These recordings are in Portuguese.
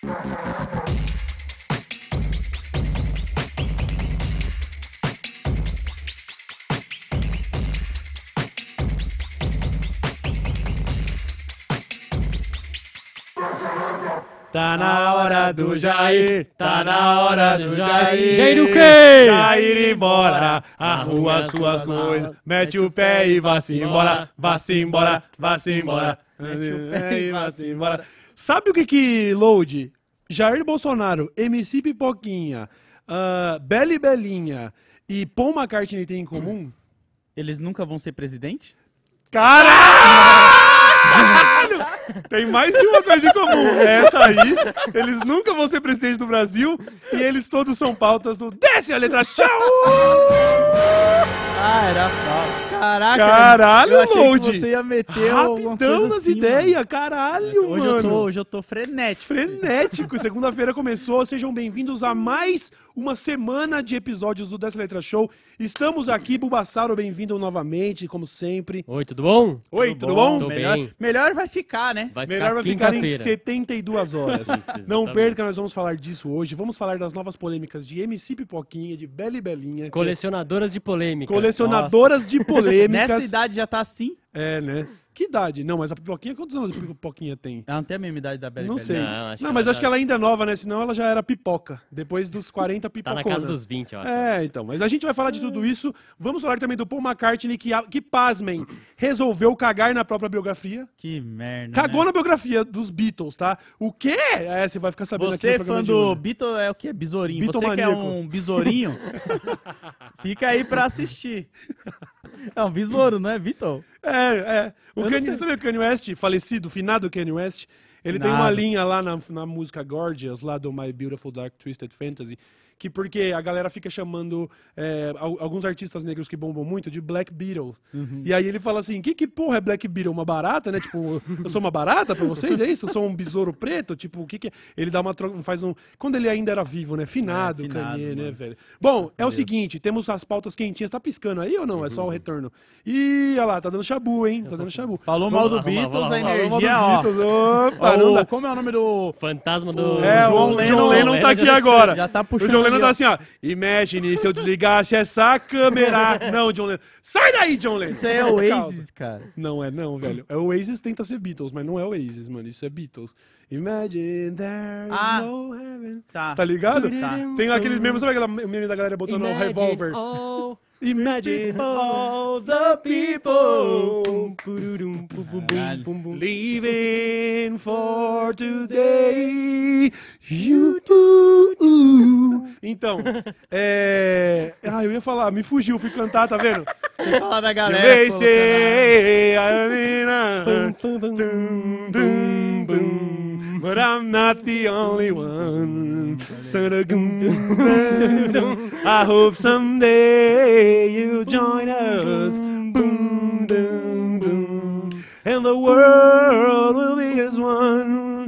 Tá na hora do Jair, tá na hora do Jair. Jair o quê? Jair embora, arruma suas coisas, mete o pé e vá-se embora, vá-se embora, vá-se embora, mete o pé e vá-se embora. Sabe o que que, Load, Jair Bolsonaro, MC Pipoquinha, uh, Beli Belinha e Paul McCartney têm em comum? Eles nunca vão ser presidente? Caralho! Tem mais de uma coisa em comum. É essa aí. Eles nunca vão ser presidente do Brasil e eles todos são pautas do Desce a letra Tchau! Ah, era pau. Caraca, Caralho, eu achei que você ia meter Rapidão nas assim, ideias, caralho, Hoje mano. eu, tô, hoje eu tô frenético. Frenético, segunda-feira começou. Sejam bem-vindos a mais uma semana de episódios do Dessa Letra Show. Estamos aqui, Bubassaro, bem-vindo novamente, como sempre. Oi, tudo bom? Oi, tudo, bom? Tô melhor, bem. melhor vai ficar, né? Vai Melhor vai ficar ficar em quinta-feira. 72 horas. Isso, Não perca, nós vamos falar disso hoje. Vamos falar das novas polêmicas de MC Pipoquinha, de Beli Belinha. Colecionadoras de polêmica. Colecionadoras de polêmicas. Nessa idade já tá assim. É, né? Que idade? Não, mas a Pipoquinha, quantos anos a Pipoquinha tem? Ela não tem a mesma idade da Bela não sei. Não, Não, acho que mas ela acho que ela ainda é nova, né? Senão ela já era pipoca. Depois dos 40 Tá pipocona. na casa dos 20, eu acho. É, então. Mas a gente vai falar de tudo isso. Vamos falar também do Paul McCartney, que, que pasmem, resolveu cagar na própria biografia. Que merda. Cagou né? na biografia dos Beatles, tá? O quê? É, você vai ficar sabendo Você, aqui no fã programa de do hoje. Beatle, é o quê? Besourinho. Você que é Bitomaníaco. um besourinho, fica aí pra assistir. É um besouro, não é, Beatle? É, é. O Kanye, sei. sabe o Kanye West, falecido, finado Kanye West? Ele tem uma linha lá na, na música Gorgeous, lá do My Beautiful Dark Twisted Fantasy, que porque a galera fica chamando é, al- alguns artistas negros que bombam muito de Black Beetle. Uhum. E aí ele fala assim, que que porra é Black Beetle? Uma barata, né? Tipo, eu sou uma barata pra vocês, é isso? Eu sou um besouro preto? Tipo, o que que é? Ele dá uma troca, faz um... Quando ele ainda era vivo, né? Finado, É, finado, Kanye, né, velho? Bom, é o seguinte, temos as pautas quentinhas. Tá piscando aí ou não? É só o retorno. Ih, olha lá, tá dando chabu, hein? Tá dando chabu. Falou mal do Beatles, a energia, Falou mal do ó. Beatles, Opa, o- como é o nome do... Fantasma do. É, John o Lennon- John Lennon tá aqui já- agora. já tá puxando Ó. assim, ó. Imagine se eu desligasse essa câmera. Não, John Lennon. Sai daí, John Lennon. Isso aí é o. Oasis, cara. Não é não, velho. É o Oasis tenta ser Beatles, mas não é o Oasis, mano. Isso é Beatles. Imagine there's Ah. no heaven. Tá. Tá ligado? Tá. Tem aqueles memes, sabe aquela meme da galera botando o revolver? all Imagine all the people Caralho. living for today. You do. Então, é. Ah, eu ia falar, me fugiu, fui cantar, tá vendo? Falar da galera. They colocando say Pum, pum, But I'm not the only one. I hope someday you'll join us. And the world will be as one.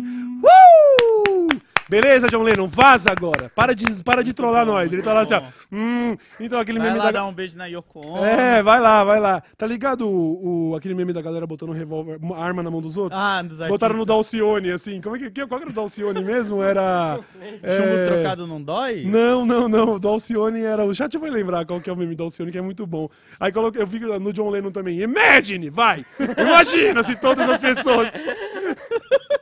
Beleza, John Lennon, vaza agora. Para de, para de trollar nós. Ele tá lá assim, ó. Hum, então aquele Vai meme lá da... dar um beijo na Yoko Ono. É, vai lá, vai lá. Tá ligado o, o- aquele meme da galera botando um revólver, uma arma na mão dos outros? Ah, dos Botaram no artistas. Dalcione, assim. Como é que, qual era o Dalcione mesmo? Era. Chumbo é, trocado não dói? Não, não, não. O Dalcione era. O chat vai lembrar qual que é o meme do Dalcione, que é muito bom. Aí coloquei, eu vi no John Lennon também. Imagine, vai! Imagina se todas as pessoas.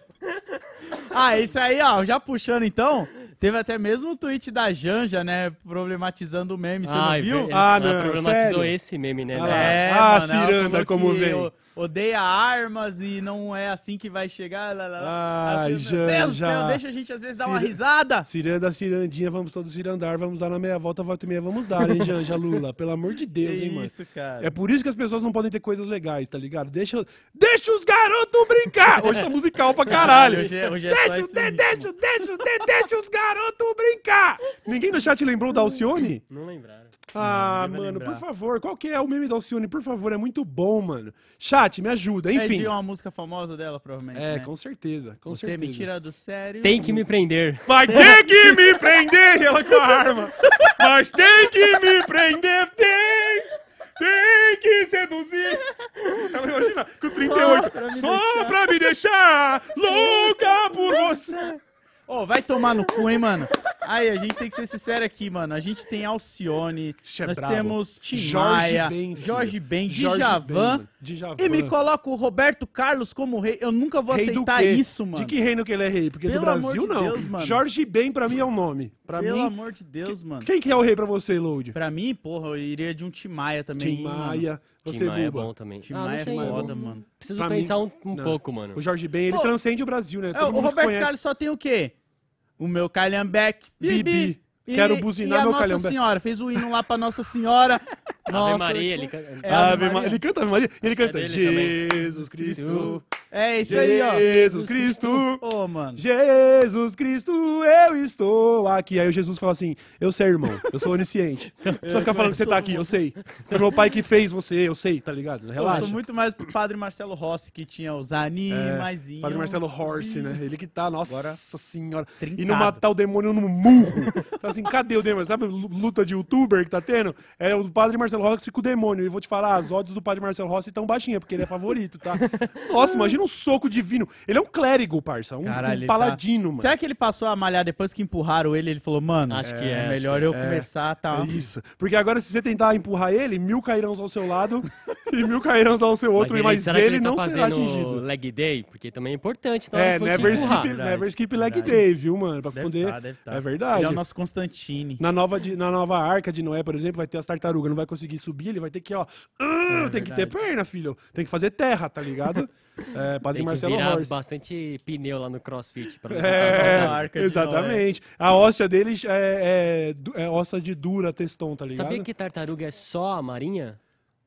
Ah, isso aí, ó, já puxando então, teve até mesmo o tweet da Janja, né, problematizando o meme, você Ai, não viu? Ah, ela não, problematizou sério? esse meme, né? Ah lá. velho? É, Ah, mano, ela ciranda, como que vem. o- Odeia armas e não é assim que vai chegar. Lá, lá, lá. Ai, Deus do Janja. céu, deixa a gente às vezes dar uma Cira- risada. Ciranda, cirandinha, vamos todos cirandar, vamos dar na meia volta, volta e meia, vamos dar, hein, Janja Lula? Pelo amor de Deus, Que hein, mano? isso, cara. É por isso que as pessoas não podem ter coisas legais, tá ligado? Deixa, deixa os garotos brincar! Hoje tá musical pra caralho. Hoje é, hoje é Deixa, de, deixa, deixa, de, deixa os garotos brincar! Ninguém no chat lembrou da Alcione? Não lembraram. Ah, vai mano, lembrar. por favor, qual que é o meme da Alcione? Por favor, é muito bom, mano. Chat, me ajuda, É enfim. de uma música famosa dela, provavelmente, É, né? com certeza, com Você certeza. me tira do sério. Tem que me prender. Vai ter que me prender, ela com a arma. Mas tem que me prender, tem. Tem que seduzir. Ela imagina, com 38. pra me Só deixar. pra me deixar louca por você. Ô, vai tomar no cu, hein, mano? Aí, a gente tem que ser sincero aqui, mano. A gente tem Alcione, Ixi, é nós brabo. temos Tim Jorge Maia, Ben, filho. Jorge Ben, Jorge Djavan. Ben, mano. Djavan. E me coloca o Roberto Carlos como rei. Eu nunca vou Rei do aceitar quê? isso, mano. De que reino que ele é rei? Porque Pelo do Brasil, amor de não. Deus, mano. Jorge Ben, pra mim, é o nome. Pra Pelo mim, amor de Deus, mano. quem que é o rei pra você, Load? Pra mim, porra, eu iria de um Tim Maia também. Tim mano. Maia. Você, Tim Maia é Buba. bom também. Tim Ah, não Maia é sei, foda, mano. Preciso Pra pensar mim, um, um não. pouco, mano. O Jorge Ben, ele Pô, transcende o Brasil, né? É, Todo o mundo Roberto conhece. Carlos só tem o quê? O meu Calhambeck, Bibi. Bibi. E, Quero buzinar e a meu Nossa. Senhora. Fez o hino lá pra Nossa Senhora. Nossa, Ave Maria, ele... É, Ave Ave Ma- Maria. Ele canta Ave Maria. Ele canta dele também. Jesus Cristo. É isso aí, ó. Jesus Cristo. Ô, mano. Jesus Cristo, eu estou aqui. Aí o Jesus fala assim: Eu sei, irmão, eu sou onisciente. Só ficar falando que você tá aqui, eu sei. Foi meu pai que fez você, eu sei, tá ligado? Eu Relaxa. sou muito mais pro Padre Marcelo Rossi, que tinha os animaizinhos. É, Padre Marcelo Horse, né? Ele que tá, nossa Agora, senhora. E trincado. não matar o demônio no murro. Fala assim, cadê o demônio? Sabe lu- luta de youtuber que tá tendo? É o Padre Marcelo Rossi com o demônio. E vou te falar, as odds do Padre Marcelo Rossi tão baixinhas, porque ele é favorito, tá? Nossa, imagina um soco divino. Ele é um clérigo, parça. Um, Caralho, um ele paladino, tá... mano. Será que ele passou a malhar depois que empurraram ele? Ele falou, mano, Acho que é, é, melhor que é. eu começar, tá? É isso. Porque agora, se você tentar empurrar ele, mil cairão ao seu lado e mil cairão ao seu outro, ele- mas, será ele, ele tá não será atingido. leg day? Porque também é importante. É, never skip, Verdade, never skip leg verdade. day, viu, mano? Pra Deve poder. tá, deve tá. É verdade. Ele é o nosso Constantine. Na nova, de- na nova arca de Noé, por exemplo, vai ter as tartarugas, não vai conseguir subir, ele vai ter que, ó. ah, tem que ter É verdade. perna, filho. Tem que fazer terra, tá ligado? É, Padre Tem que Marcelo virar Horst. bastante pneu lá no crossfit. Pra não É, a arca de exatamente. A óssea deles é, é, é óssea de dura teston, tá ligado? Sabia que tartaruga é só a marinha?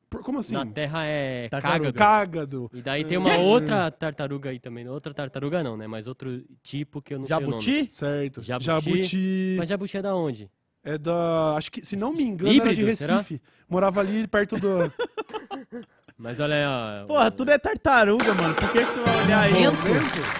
Por- Como assim? Na terra é Tartaruga. cágado. Cágado. E daí tem uma outra tartaruga aí também. Outra tartaruga não, né? Mas outro tipo que eu não sei o nome. Jabuti? Certo. Jabuti. Jabuti. Mas jabuti é da onde? É da. Acho que, se não me engano, era de Híbrido, será? Recife. Morava ali perto do. Mas olha aí, ó. Porra, tudo é tartaruga, mano. Por que, que você vai olhar aí?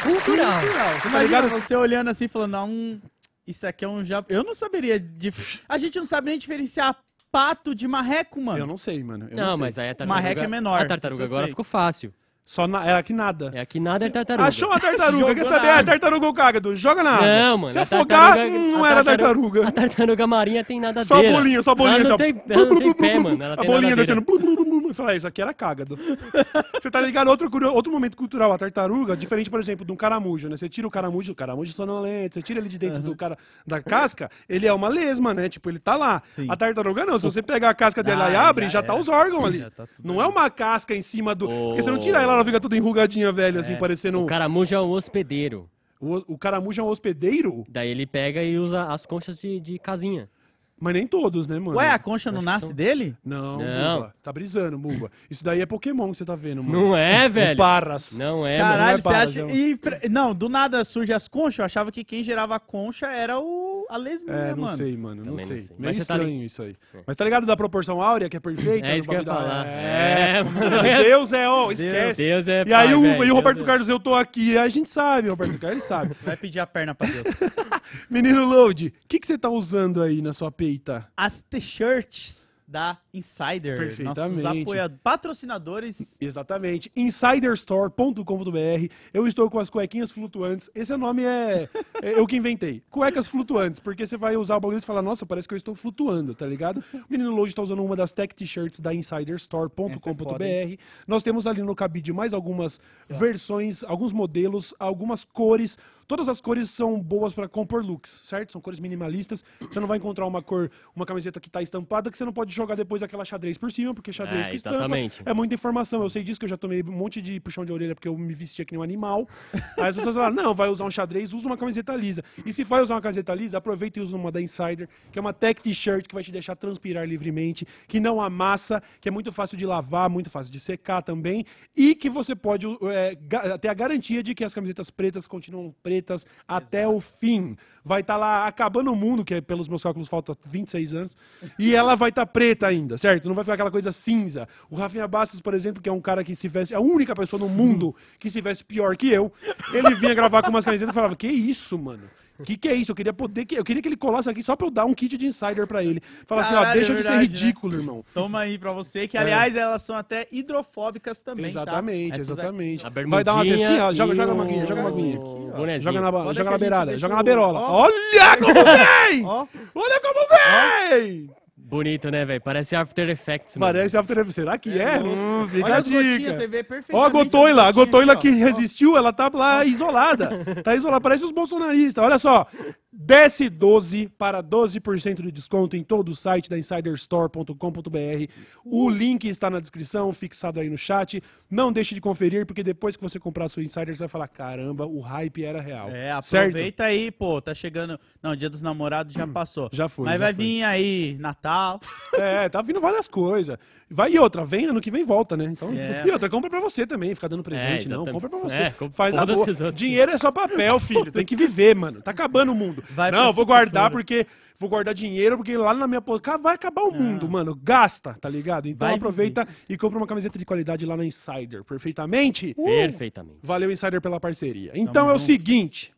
Cultural. Você tá Imagina você olhando assim, falando, ah, um... isso aqui é um jab... Eu não saberia... dif- A gente não sabe nem diferenciar pato de marreco, mano. Eu não sei, mano. eu Não, sei. mas aí a tartaruga... Marreca é menor, A tartaruga agora sei. ficou fácil. Só na... é aqui nada. É aqui nada é tartaruga. Achou a tartaruga, quer saber? É tartaruga ou cágado? Joga na água. Não, mano. Se afogar, não a era tartaruga-. A tartaruga marinha tem nada Só bolinha, só bolinha. Ela só... não tem, ela não tem pé, mano. Ela a bolinha descendo. falei, "Ah, isso aqui era cágado. Você tá ligado? Outro, outro momento cultural, a tartaruga, diferente, por exemplo, de um caramujo, né? Você tira o caramujo, o caramujo sonolento, você tira ele de dentro do cara, da casca, ele é uma lesma, né? Tipo, ele tá lá. A tartaruga não, se você pegar a casca dela Ah, e abre, já tá os órgãos ali. Tá não é uma casca em cima do... Porque você não tira ela, ela fica toda enrugadinha, velha, assim, parecendo... O caramujo é um hospedeiro. O, o caramujo é um hospedeiro? Daí ele pega e usa as conchas de, de casinha. Mas nem todos, né, mano? Ué, a concha não Acho que nasce são- dele? Não, Não. Buba. Tá brisando, Buba. Isso daí é Pokémon que você tá vendo, mano. Não é, velho? Parras. Não é, Caralho, mano. você para, acha... Zé. E, pre- não, do nada surge as conchas, eu achava que quem gerava a concha era o... a lesminha, É, não mano. sei, mano. Não Também não sei. sei. Meio Mas você tá estranho isso aí. Mas tá ligado da proporção áurea, que é perfeita? É isso que eu ia bagulho da- falar. É, É, mano. Deus é, ó, esquece. Deus é E aí pai, o, velho, e o Deus Roberto é- Carlos, eu tô aqui. A gente sabe, Roberto Carlos sabe. Vai pedir a perna pra Deus. Menino Load, o que, que você tá usando aí na sua peita? As t-shirts da Insider. Perfeitamente. Nossos apoiadores, patrocinadores. Exatamente. Insiderstore.com.br. Eu estou com as cuequinhas flutuantes. Esse nome é, é eu que inventei. Cuecas flutuantes, porque você vai usar o bagulho e fala, nossa, parece que eu estou flutuando, tá ligado? O menino Load está usando uma das tech t-shirts da Essa é insiderstore.com.br. Nós temos ali no cabide mais algumas versões, alguns modelos, algumas cores. Todas as cores são boas para compor looks, certo? São cores minimalistas. Você não vai encontrar uma cor, uma camiseta que tá estampada que você não pode jogar depois aquela xadrez por cima, porque xadrez É, que estampa exatamente. é muita informação. Eu sei disso que eu já tomei um monte de puxão de orelha porque eu me vestia que nem um animal. Aí as pessoas falam: não, vai usar um xadrez, usa uma camiseta lisa. E se vai usar uma camiseta lisa, aproveita e usa uma da Insider, que é uma tech t-shirt que vai te deixar transpirar livremente, que não amassa, que é muito fácil de lavar, muito fácil de secar também, e que você pode é, ter a garantia de que as camisetas pretas continuam pretas até o fim. Vai estar lá acabando o mundo, que é, pelos meus cálculos falta 26 anos, e ela vai estar preta ainda, certo? Não vai ficar aquela coisa cinza. O Rafinha Bastos, por exemplo, que é um cara que se veste, é a única pessoa no mundo que se veste pior que eu, ele vinha gravar com umas camisetas e falava: Que isso, mano? Que que é isso? Eu queria poder que eu queria que ele colasse aqui só pra eu dar um kit de insider pra ele. Falar assim, ó, Caralho, deixa é de ser verdade, né? ridículo, irmão. Toma aí pra você, que É. aliás elas são até hidrofóbicas também, exatamente, tá? Essas aqui- exatamente. A Vai dar uma ó, joga, joga o- uma aguinha, joga uma aguinha. o ó. bonezinho. Joga na, é joga que na a gente beirada, joga o- na beirola. ó. Olha como vem! Ó, Olha como vem! Bonito, né, velho? Parece After Effects, mano. Parece After Effects. Será que é? Hum, fica olha a dica. você vê Ó a perfeitamente. gotoila, a gotoila que ó. resistiu, ela tá lá isolada. Tá isolada, parece os bolsonaristas. Olha só, desce 12 para 12% de desconto em todo o site da insiderstore.com.br. O link está na descrição, fixado aí no chat. Não deixe de conferir, porque depois que você comprar a sua Insider, você vai falar, caramba, o hype era real. É, certo? aproveita aí, pô, tá chegando. Não, dia dos namorados já passou. Já foi, Mas já vai foi. vir aí Natal. É, tá vindo várias coisas. Vai e outra, vem ano que vem volta, né? Então, É. E outra, compra pra você também, fica dando presente, não. exatamente. Compra pra você. É, com- Faz a boa. Dinheiro é só papel, filho. Tem que viver, mano. Tá acabando o mundo. Vai não, vou guardar porque. Vou guardar dinheiro porque lá na minha. po- Ca- Vai acabar o mundo, mano. Gasta, tá ligado? Então Vai aproveita e compra uma camiseta de qualidade lá na Insider. Perfeitamente? Perfeitamente. Valeu, Insider, pela parceria. Então é o seguinte.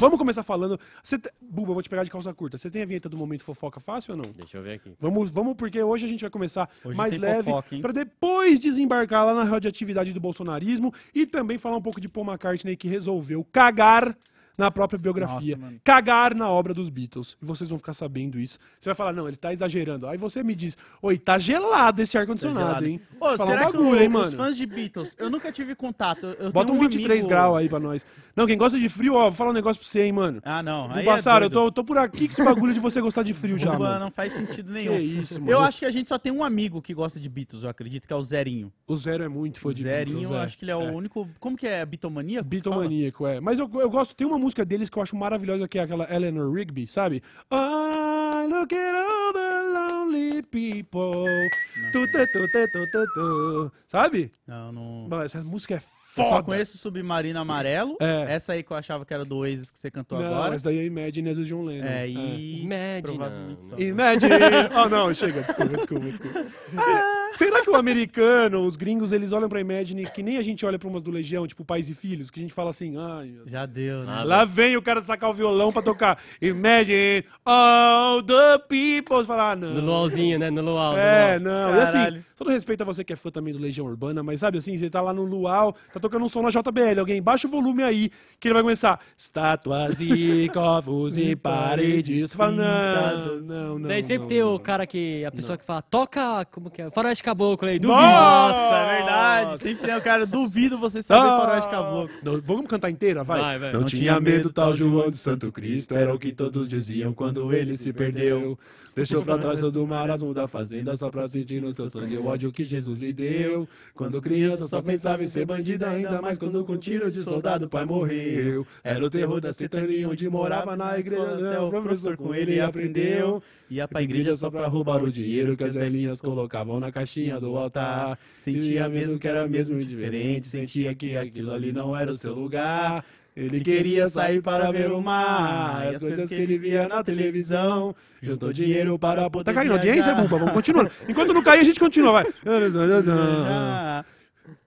Vamos começar falando. Você te- Buba, vou te pegar de calça curta. Você tem a vinheta do momento fofoca fácil ou não? Deixa eu ver aqui. Vamos, vamos, porque hoje a gente vai começar Hoje mais leve, para depois desembarcar lá na radioatividade do bolsonarismo e também falar um pouco de Paul McCartney que resolveu cagar na própria biografia, Nossa, cagar na obra dos Beatles. E vocês vão ficar sabendo isso. Você vai falar, não, ele tá exagerando. Aí você me diz, oi, tá gelado esse ar-condicionado, gelado. hein? Ô, falar será um que bagulho, o- hein, os mano? fãs de Beatles, eu nunca tive contato. Eu Bota tenho um 23 amigo- graus aí pra nós. Não, quem gosta de frio, ó, vou falar um negócio pra você, hein, mano. Ah, não. Do Aí Bassaro, é eu tô, eu tô por aqui com esse bagulho de você gostar de frio já, mano. não faz sentido nenhum. Que isso, mano. Eu acho que a gente só tem um amigo que gosta de Beatles, eu acredito, que é o Zerinho. O Zero é muito fã de Zerinho, Beatles, eu é. acho que ele é o único. Como que é? Bitomaníaco? Bitomaníaco, é. Mas eu, eu gosto, tem uma música deles que eu acho maravilhosa, que é aquela Eleanor Rigby, sabe? I look at all the lonely people. Tu, tu, tu, tu, tu, tu, tu. Sabe? Não, não. Mano, essa música é Eu foda. só conheço o Submarino Amarelo. É. Essa aí que eu achava que era do Oasis que você cantou Não, agora. essa daí é Imagine é do John Lennon. É, e. Imagine, Provavelmente só. não. Imagine! oh, não, chega, desculpa, desculpa, desculpa. Ah, será que o americano, os gringos, eles olham pra Imagine que nem a gente olha pra umas do Legião, tipo Pais e Filhos, que a gente fala assim, ai, meu Já deu, né? Lá vem o cara sacar o violão pra tocar Imagine all the people. Você fala, ah, não. No luauzinho, né? No luau. no É, luau. não. E assim, Caralho. todo respeito a você que é fã também do Legião Urbana, mas sabe assim, você tá lá no luau, tá tocando um som na JBL, alguém baixa o volume aí, que ele vai começar. Estátuas e covos e paredes. Você fala, não, não, não. Daí sempre não, tem não. o cara que. A pessoa que fala, toca. Como que é? Faroeste Caboclo aí, duvido. Nossa, é verdade. Sempre tem o cara, duvido você saber Ah, Faroeste Caboclo. não, vamos cantar inteira, vai. Vai, vai. Não, Não tinha tinha medo medo, tal João de Santo Cristo, era o que todos diziam quando ele se perdeu. Deixou pra trás todo o marasmo da fazenda só pra sentir no seu sangue o ódio que Jesus lhe deu. Quando criança só pensava em ser bandida, ainda mais quando com tiro de soldado o pai morreu. Era o terror da Cetania onde morava na igreja, até o professor com ele aprendeu. Ia Pra igreja só pra roubar o dinheiro que as velhinhas colocavam na caixinha do altar. Sentia mesmo que era mesmo indiferente, sentia que aquilo ali não era o seu lugar. Ele queria sair para ver o mar, e as coisas que ele via na televisão. Juntou dinheiro para poder. Tá caindo audiência, Buba? Vamos continuando. Enquanto não cair, a gente continua, vai.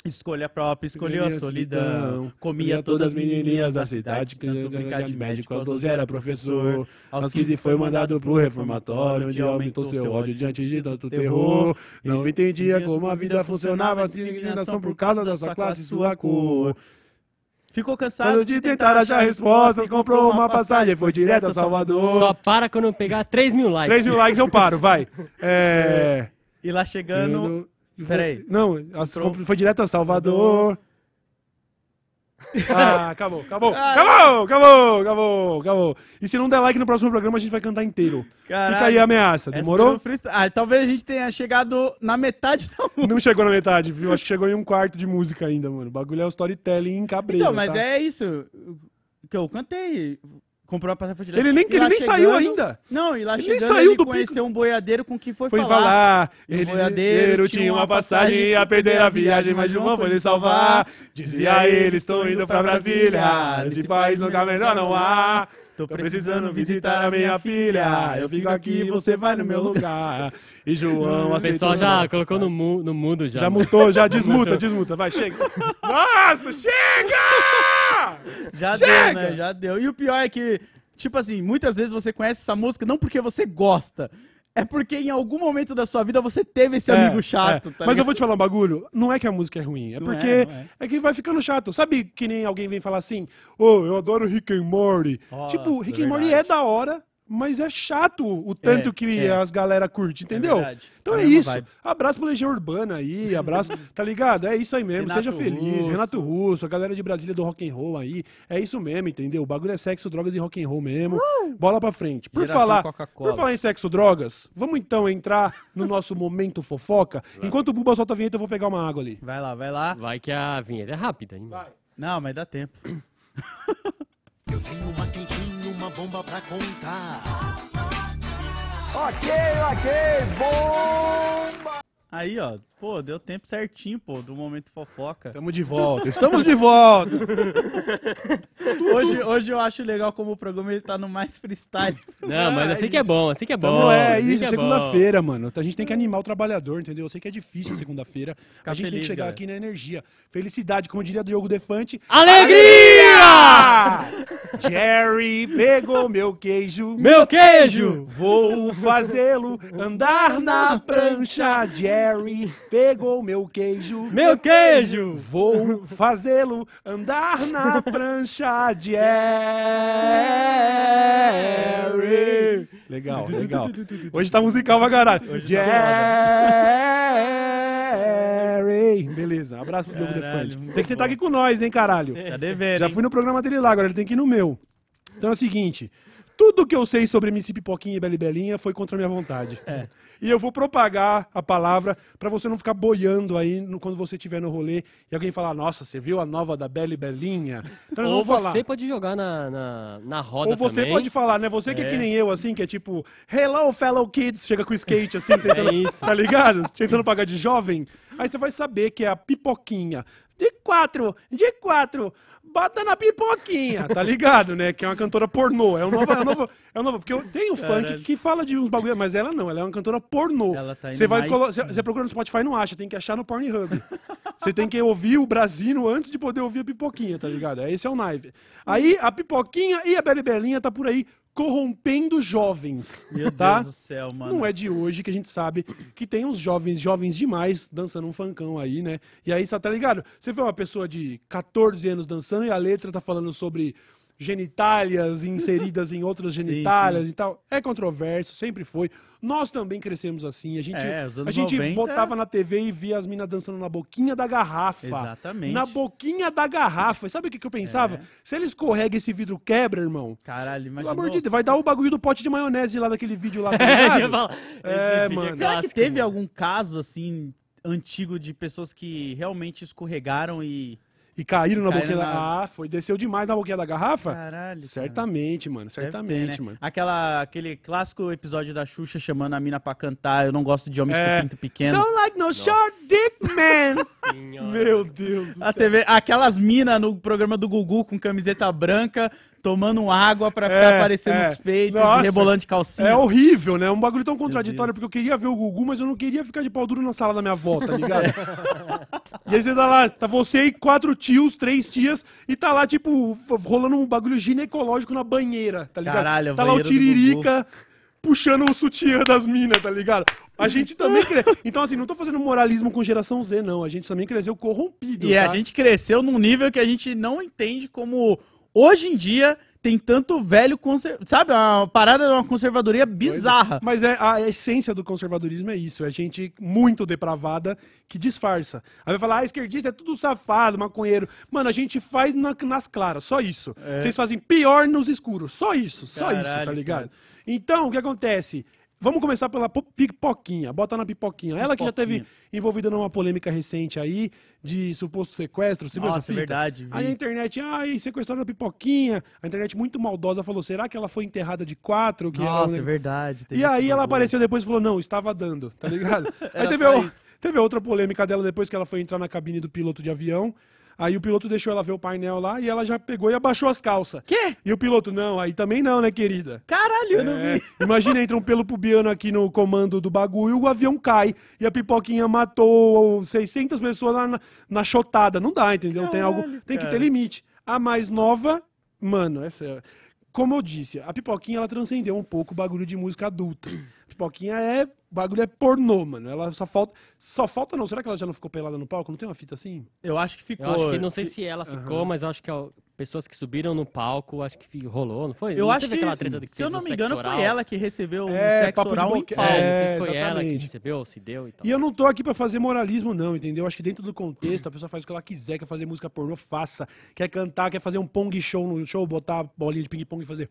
Escolha própria, escolheu a solidão. Comia todas todas as menininhas da cidade, que tanto brincar de médico, aos 12 era professor. Aos 15 foi mandado pro reformatório, onde aumentou seu ódio diante de tanto terror. Não entendia como a vida funcionava, sem indignação por causa da sua classe e sua cor. Ficou cansado de tentar achar respostas, comprou uma passagem foi direto a Salvador. Só para quando eu pegar 3 mil likes. 3 mil likes eu paro, vai. É. E lá chegando. Peraí. Não, as- foi direto a Salvador. Ah, acabou, acabou, acabou, acabou, acabou, acabou. E se não der like no próximo programa, a gente vai cantar inteiro. Caralho. Fica aí a ameaça, demorou? Ah, talvez a gente tenha chegado na metade da música. Não chegou na metade, viu? Acho que chegou em um quarto de música ainda, mano. O bagulho é o storytelling em cabreiro, Então, mas tá? é isso que eu cantei. Comprou a passagem direto. Ele nem, E ele nem saiu chegando- ainda. Não, e lá Ele nem chegando saiu ele do conheceu um boiadeiro com quem foi, Foi falar. falar, E o ele boiadeiro tinha uma passagem e ia perder a viagem, mas João foi lhe salvar. Dizia ele, estou indo pra Brasília, esse país nunca melhor não há. Tô precisando visitar a minha filha, eu fico aqui, você vai no meu lugar. E João O aceitou. pessoal já colocou no, mu no mudo já. Já mutou, já desmuta, desmuta, vai, chega. Nossa, chega! Já Chega! deu, né? Já deu. E o pior é que, tipo assim, muitas vezes você conhece essa música não porque você gosta, é porque em algum momento da sua vida você teve esse É, amigo chato, é. tá Mas eu vou te falar um bagulho. Não é que a música é ruim. É Não porque é, é, é. que vai ficando chato. Sabe que nem alguém vem falar assim, ô, eu adoro Rick and Morty. Tipo, Rick and Morty é da hora, mas é chato o tanto É, que é. as galera curte, entendeu? verdade. então A é mesma isso. vibe. Abraço pro Legião Urbana aí, abraço, tá ligado? É isso aí mesmo. Renato Seja feliz. Russo. Renato Russo, a galera de Brasília do rock and roll aí. É isso mesmo, entendeu? O bagulho é sexo, drogas e rock and roll mesmo. Bola pra frente. Por Geração falar, por falar em sexo, drogas, vamos então entrar no nosso momento fofoca. Enquanto o Buba solta a vinheta, eu vou pegar uma água ali. Vai lá, vai lá. Vai que a vinheta é rápida, hein? mano? Não, mas dá tempo. Eu tenho uma quentinha, bomba pra contar. Aí, ó, pô, deu tempo certinho, pô, do momento fofoca. Estamos de volta, estamos de volta. Hoje, hoje eu acho legal como o programa ele tá no mais freestyle. Não, mas É assim que é bom, assim que é bom. Então, é assim isso, é segunda-feira, mano. A gente tem que animar o trabalhador, entendeu? Eu sei que é difícil a segunda-feira. A gente tem que feliz, chegar galera. aqui na energia. Felicidade, como diria Diogo Defante. Alegria! Jerry pegou meu queijo. Meu queijo! Vou fazê-lo andar na prancha. Jerry pegou meu queijo. Meu queijo! Vou fazê-lo andar na prancha, Jerry. Legal, legal. Hoje tá musical pra caralho. tá Jerry. Beleza, abraço pro Diogo Defante. Tem que sentar aqui com nós, hein, caralho. Tá devendo, Já fui no programa dele lá, agora ele tem que ir no meu. Então é o seguinte: tudo que eu sei sobre MC Pipoquinha e Beli Belinha foi contra a minha vontade. É. E eu vou propagar a palavra pra você não ficar boiando aí no- quando você estiver no rolê e alguém falar, nossa, você viu a nova da Beli Belinha? Então Ou você falar. pode jogar na, na, na roda Ou você também. pode falar, né? Você que é. É. que nem eu, assim, que é tipo, hello, fellow kids, chega com skate, assim, tentando, É tá ligado? Tentando pagar de jovem. Aí você vai saber que é a pipoquinha. De quatro, de quatro, bota na pipoquinha, tá ligado, né? Que é uma cantora pornô. É um novo, é um novo, é um novo porque eu tenho um funk que fala de uns bagulho, mas ela não, ela é uma cantora pornô. Ela tá indo Você vai mais- você procura no Spotify não acha, tem que achar no Pornhub. Você tem que ouvir o Brasino antes de poder ouvir a pipoquinha, tá ligado? Esse é o naive. Aí a pipoquinha e a Beli Belinha tá por aí corrompendo jovens. Meu tá? Deus do céu, mano. Não é de hoje que a gente sabe que tem uns jovens, jovens demais, dançando um funkão aí, né? E aí, você tá ligado? Você vê uma pessoa de 14 anos dançando e a letra tá falando sobre genitálias inseridas em outras genitálias e tal. É controverso, sempre foi. Nós também crescemos assim. A gente, É, a gente 90 botava na TV e via as minas dançando na boquinha da garrafa. Exatamente. Na boquinha da garrafa. Sabe o que, que eu pensava? É. Se ele escorrega esse vidro quebra, irmão. Caralho, Pelo imagina. amor de Deus, vai dar o bagulho do pote de maionese lá daquele vídeo lá. Tá É, ligado? eu ia falar. É, vídeo mano. Será que teve mano. algum caso, assim, antigo de pessoas que realmente escorregaram e... E caíram na boquinha na- da... Ah, foi. Desceu demais na boquinha da garrafa? Caralho, cara. Certamente, mano. Deve ter, Certamente, né? mano. Aquela, aquele clássico episódio da Xuxa chamando a mina pra cantar. Eu não gosto de homens É. com pinto pequeno. Don't like no short dick, man! Senhora. Meu Deus do A TV, aquelas minas no programa do Gugu com camiseta branca, tomando água pra ficar É, aparecendo é. os peitos, Nossa. rebolando de calcinha. É horrível, né? É um bagulho tão contraditório, porque eu queria ver o Gugu, mas eu não queria ficar de pau duro na sala da minha avó, tá ligado? e aí você tá lá, tá você e quatro tios, três tias, e tá lá, tipo, rolando um bagulho ginecológico na banheira, tá ligado? Caralho, a tá lá o tiririca puxando o sutiã das minas, tá ligado? A gente também cresceu. Então, assim, não tô fazendo moralismo com geração Z, não. A gente também cresceu corrompido. E a tá? gente cresceu num nível que a gente não entende como hoje em dia tem tanto velho conser... sabe, uma parada de uma conservadoria bizarra. Mas é, a essência do conservadorismo é isso, é gente muito depravada que disfarça. Aí vai falar, ah, esquerdista é tudo safado, maconheiro. Mano, a gente faz na- nas claras, só isso. Vocês fazem pior nos escuros, só isso, só isso, tá ligado? cara. Então, o que acontece? Vamos começar pela po- pipoquinha, bota na pipoquinha. Ela que já teve envolvida numa polêmica recente aí de suposto sequestro, viu Nossa, fita? verdade, vi. Aí a internet, ai, sequestraram a pipoquinha. A internet muito maldosa falou, será que ela foi enterrada de quatro? Que Nossa, é negócio- verdade. e aí ela apareceu depois e falou, não, estava dando, tá ligado? aí teve, o- teve outra polêmica dela depois que ela foi entrar na cabine do piloto de avião. Aí o piloto deixou ela ver o painel lá e ela já pegou e abaixou as calças. Quê? E o piloto, não, aí também não, né, querida? Caralho, eu não É, vi. imagina, entra um pelo pubiano aqui no comando do bagulho, o avião cai e a pipoquinha matou 600 pessoas lá na, na chotada. Não dá, entendeu? tem algo, Caralho, tem que cara. ter limite. A mais nova, mano, essa é- como eu disse, a Pipoquinha ela transcendeu um pouco o bagulho de música adulta. A Pipoquinha é, bagulho é pornô, mano. Ela só falta, só falta não, será que ela já não ficou pelada no palco? Não tem uma fita assim? Eu acho que ficou. Eu acho que, não sei se ela ficou, mas eu acho que ó, pessoas que subiram no palco, acho que rolou, não foi? Eu não acho teve que, aquela treta de que se eu não me engano, oral? foi ela que recebeu o É, sexo papo de oral em boque- palco. É, não sei se foi ela que exatamente. recebeu, se deu e tal. E eu não tô aqui pra fazer moralismo, não, entendeu? Acho que dentro do contexto, a pessoa faz o que ela quiser, quer fazer música pornô, faça. Quer cantar, quer fazer um pong show no show, botar a bolinha de ping-pong e fazer.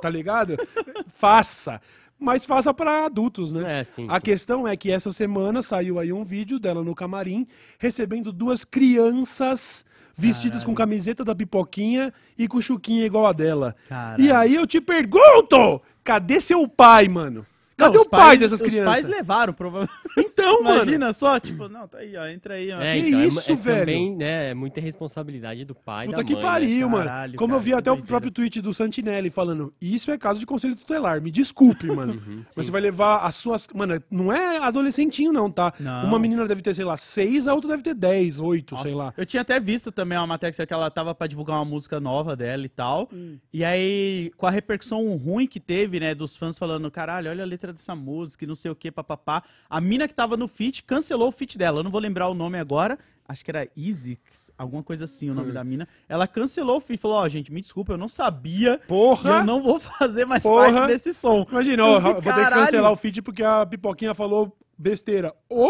Tá ligado? faça. Mas faça pra adultos, né? É, sim, A sim. questão é que essa semana saiu aí um vídeo dela no camarim recebendo duas crianças vestidas com camiseta da pipoquinha e com chuquinha igual a dela. Caralho. E aí eu te pergunto, cadê seu pai, mano? Cadê Não, o os pai pais- dessas Os crianças? pais levaram, provavelmente. Então, mano. Imagina só, tipo, não, tá aí, ó, entra aí, ó. É, Que então, é- isso, é, velho? também, né, é muita responsabilidade do pai Puta da que mãe, né? pariu, mano. Caralho, Como eu cara, vi que até o doideira. próprio tweet do Santinelli falando, isso é caso de conselho tutelar, me desculpe, mano. Uhum, Você vai levar as suas. Mano, não é adolescentinho, não, tá? Não. Uma menina deve ter, sei lá, seis, a outra deve ter dez, oito, sei lá. Eu tinha até visto também uma matéria que ela tava pra divulgar uma música nova dela e tal. Hum. E aí, com a repercussão ruim que teve, né, dos fãs falando, caralho, olha a letra dessa música e não sei o que, papapá. A mina que tava no feat cancelou o feat dela. Eu não vou lembrar o nome agora. Acho que era Isix, alguma coisa assim o nome Hum. da mina. Ela cancelou o feat, falou, ó, gente, me desculpa, eu não sabia. E Porra! eu não vou fazer mais Porra. parte desse som. Imagina, Eu vou ter que cancelar o feed porque a pipoquinha falou besteira. Ô!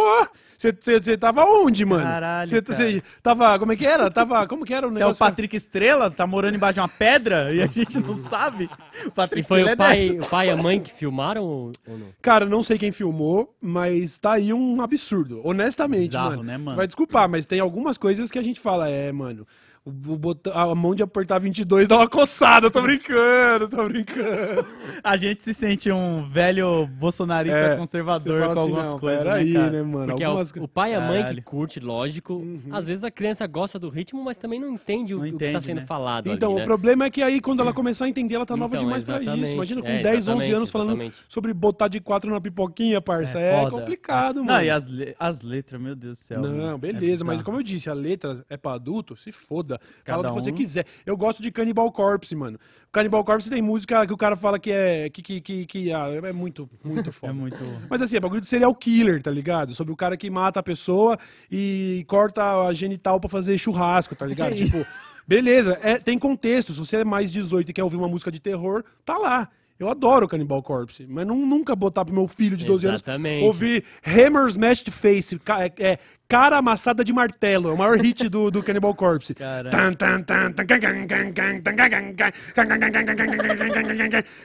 Você tava onde, mano? Caralho, Você cara. tava. Como é que era? Tava. Como que era o Se é o negócio? Patrick Estrela, tá morando embaixo de uma pedra e a gente não sabe. O Patrick E foi Estrela o é pai, dessas. o pai e a mãe que filmaram ou, ou não? Cara, não sei quem filmou, mas tá aí um absurdo. Honestamente, Bizarro, mano. né, mano? Você vai desculpar, mas tem algumas coisas que a gente fala, é, mano. O, o botão- a mão de apertar 22 dá uma coçada, tô brincando, tô brincando. A gente se sente um velho bolsonarista É, conservador fala com assim, algumas não, coisas, peraí, né, cara? né, mano? Porque Algumas... o, o pai e a mãe que Caralho. curte, lógico. Às vezes a criança gosta do ritmo, mas também não entende o, Não o que tá entende, sendo né? falado Então, ali, o né? problema é que aí, quando ela começar a entender, ela tá nova Então, demais pra isso. Imagina com É, 10, 11 exatamente, anos falando exatamente. sobre botar de quatro na pipoquinha, parça. É, foda. complicado, Não, mano. e as, le- as letras, meu Deus do céu. Não, mano. beleza, É mas como eu disse, a letra é pra adulto, se foda. Fala Cada o que você quiser. Eu gosto de Cannibal Corpse, mano. Cannibal Corpse tem música que o cara fala que é. que, que, que, que- ah, é muito, muito foda. É muito. Mas assim, é bagulho de serial killer, tá ligado? Sobre o cara que mata a pessoa e corta a genital pra fazer churrasco, tá ligado? É tipo, beleza, é, tem contexto. Se você é mais 18 e quer ouvir uma música de terror, tá lá. Eu adoro Cannibal Corpse, mas não, nunca botar pro meu filho de 12 Exatamente. anos ouvir Hammer Smashed Face, é, é cara amassada de martelo. É o maior hit do, do Cannibal Corpse.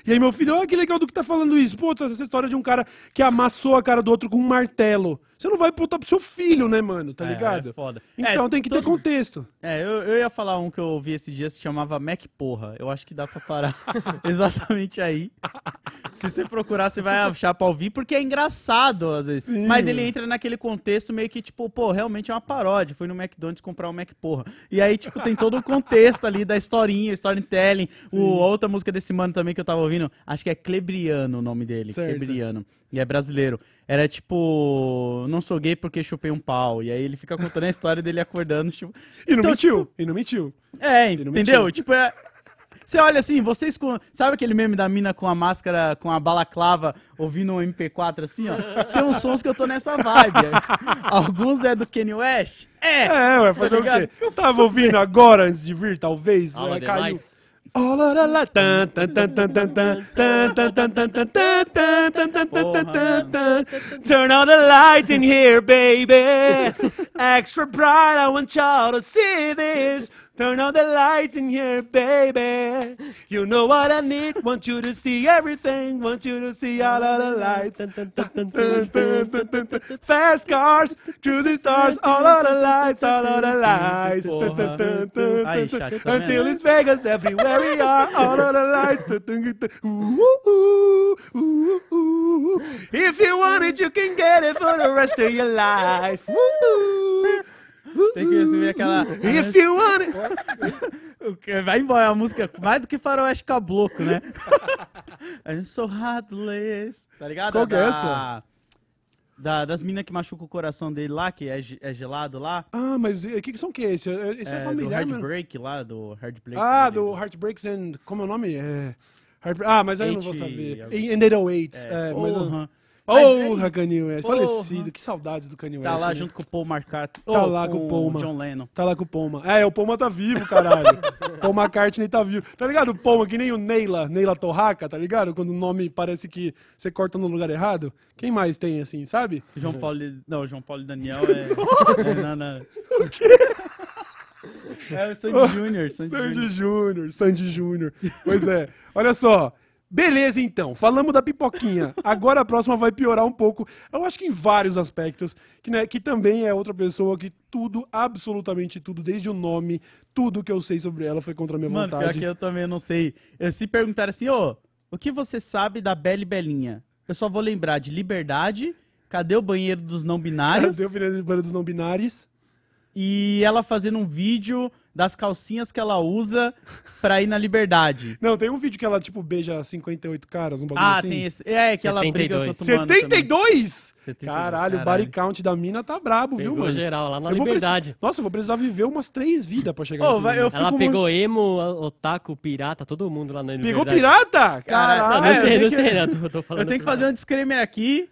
E aí meu filho, olha que legal do que tá falando isso. Pô, essa história de um cara que amassou a cara do outro com um martelo. Você não vai botar pro seu filho, né, mano? Tá é, ligado? É foda. Então é, tem que todo... ter contexto. É, eu, eu, ia falar um que eu ouvi esses dias se chamava Mac Porra. Eu acho que dá pra parar exatamente aí. se você procurar, você vai achar pra ouvir, porque é engraçado às vezes. Sim. Mas ele entra naquele contexto meio que tipo, pô, realmente é uma paródia. Foi no McDonald's comprar um Mac Porra. E aí, tipo, tem todo o contexto ali da historinha, storytelling. O, a outra música desse mano também que eu tava ouvindo, acho que é Clebriano o nome dele. Certo. Clebriano. E é brasileiro. Era tipo, não sou gay porque chupei um pau. E aí ele fica contando a história dele acordando, tipo. E não Então, mentiu. E não mentiu. É, não entendeu? mentiu. Tipo, é. Você olha assim, vocês com. Sabe aquele meme da mina com a máscara, com a balaclava, ouvindo um MP4 assim, ó? Tem uns sons que eu tô nessa vibe. Alguns é do Kanye West? É! É, ué, fazer tá o quê? Eu tava ouvindo agora antes de vir, talvez. Ah, ela caiu. Demais. Turn all the lights in here, baby. Extra bright, I want y'all to see this. Turn all the lights in here, baby. You know what I need. Want you to see everything. Want you to see all of the lights. Fast cars the stars, all of the lights, all of the lights. Until it's Vegas, everywhere we are, all of the lights. If you want it, you can get it for the rest of your life. Ooh. Tem que ver aquela. If you want it. Vai embora a música, mais do que faroeste cabloco, né? I'm so heartless. Tá ligado? Qual que é essa? Da- das minas que machucam o coração dele lá, que é, é gelado lá. Ah, mas o que, que são que é esse? Esse é, é, do familiar, mano. Heartbreak lá, do Heartbreak. Ah, do Heartbreaks and... Como é o nome? É... Heart- Ah, mas aí eu não vou saber. algum- And 808s. É, É, mas... eu- porra. É Porra, isso. Kanye West. Porra. Falecido. Que saudades do Kanye West. Tá lá né? junto com o Paul McCartney. Tá Ô, lá com o Paul, o. John Lennon. Tá lá com o Poma. É, o Poma tá vivo, caralho. Paul McCartney tá vivo. Tá ligado? O Poma, que nem o Neila, Neila Torraca, tá ligado? Quando o nome parece que você corta no lugar errado. Quem mais tem assim, sabe? João Paulo. e- Não, João Paulo e Daniel é. é na, na... É o Sandy Júnior. Sandy Sandy. Júnior, Sandy Júnior. Pois é. Olha só. Beleza, então. Falamos da pipoquinha. Agora a próxima vai piorar um pouco. Eu acho que em vários aspectos. Que, né, que também é outra pessoa que tudo, absolutamente tudo, desde o nome, tudo que eu sei sobre ela foi contra a minha Mano, pior vontade. que eu também não sei. Eu, se perguntar assim, ô, o que você sabe da Belle Belinha? Eu só vou lembrar de Liberdade, Cadê o banheiro dos não binários? Deu virando banheiro dos não binários. E ela fazendo um vídeo das calcinhas que ela usa pra ir na Liberdade. Não, tem um vídeo que ela, tipo, beija 58 caras, um bagulho Ah, assim. tem esse. É, que ela briga 72. com outro mano também. 72? 72, Caralho, o body count da mina tá brabo, viu, Pegou mano? geral lá na Eu Liberdade. Nossa, eu vou precisar viver umas três vidas pra chegar nesse vai- Ela pegou emo, otaku, pirata, todo mundo lá na Pegou Liberdade. pirata? Caralho, Não, Caralho. não eu sei, tenho não que- sei, né? Eu tô falando Eu tenho que fazer um disclaimer aqui.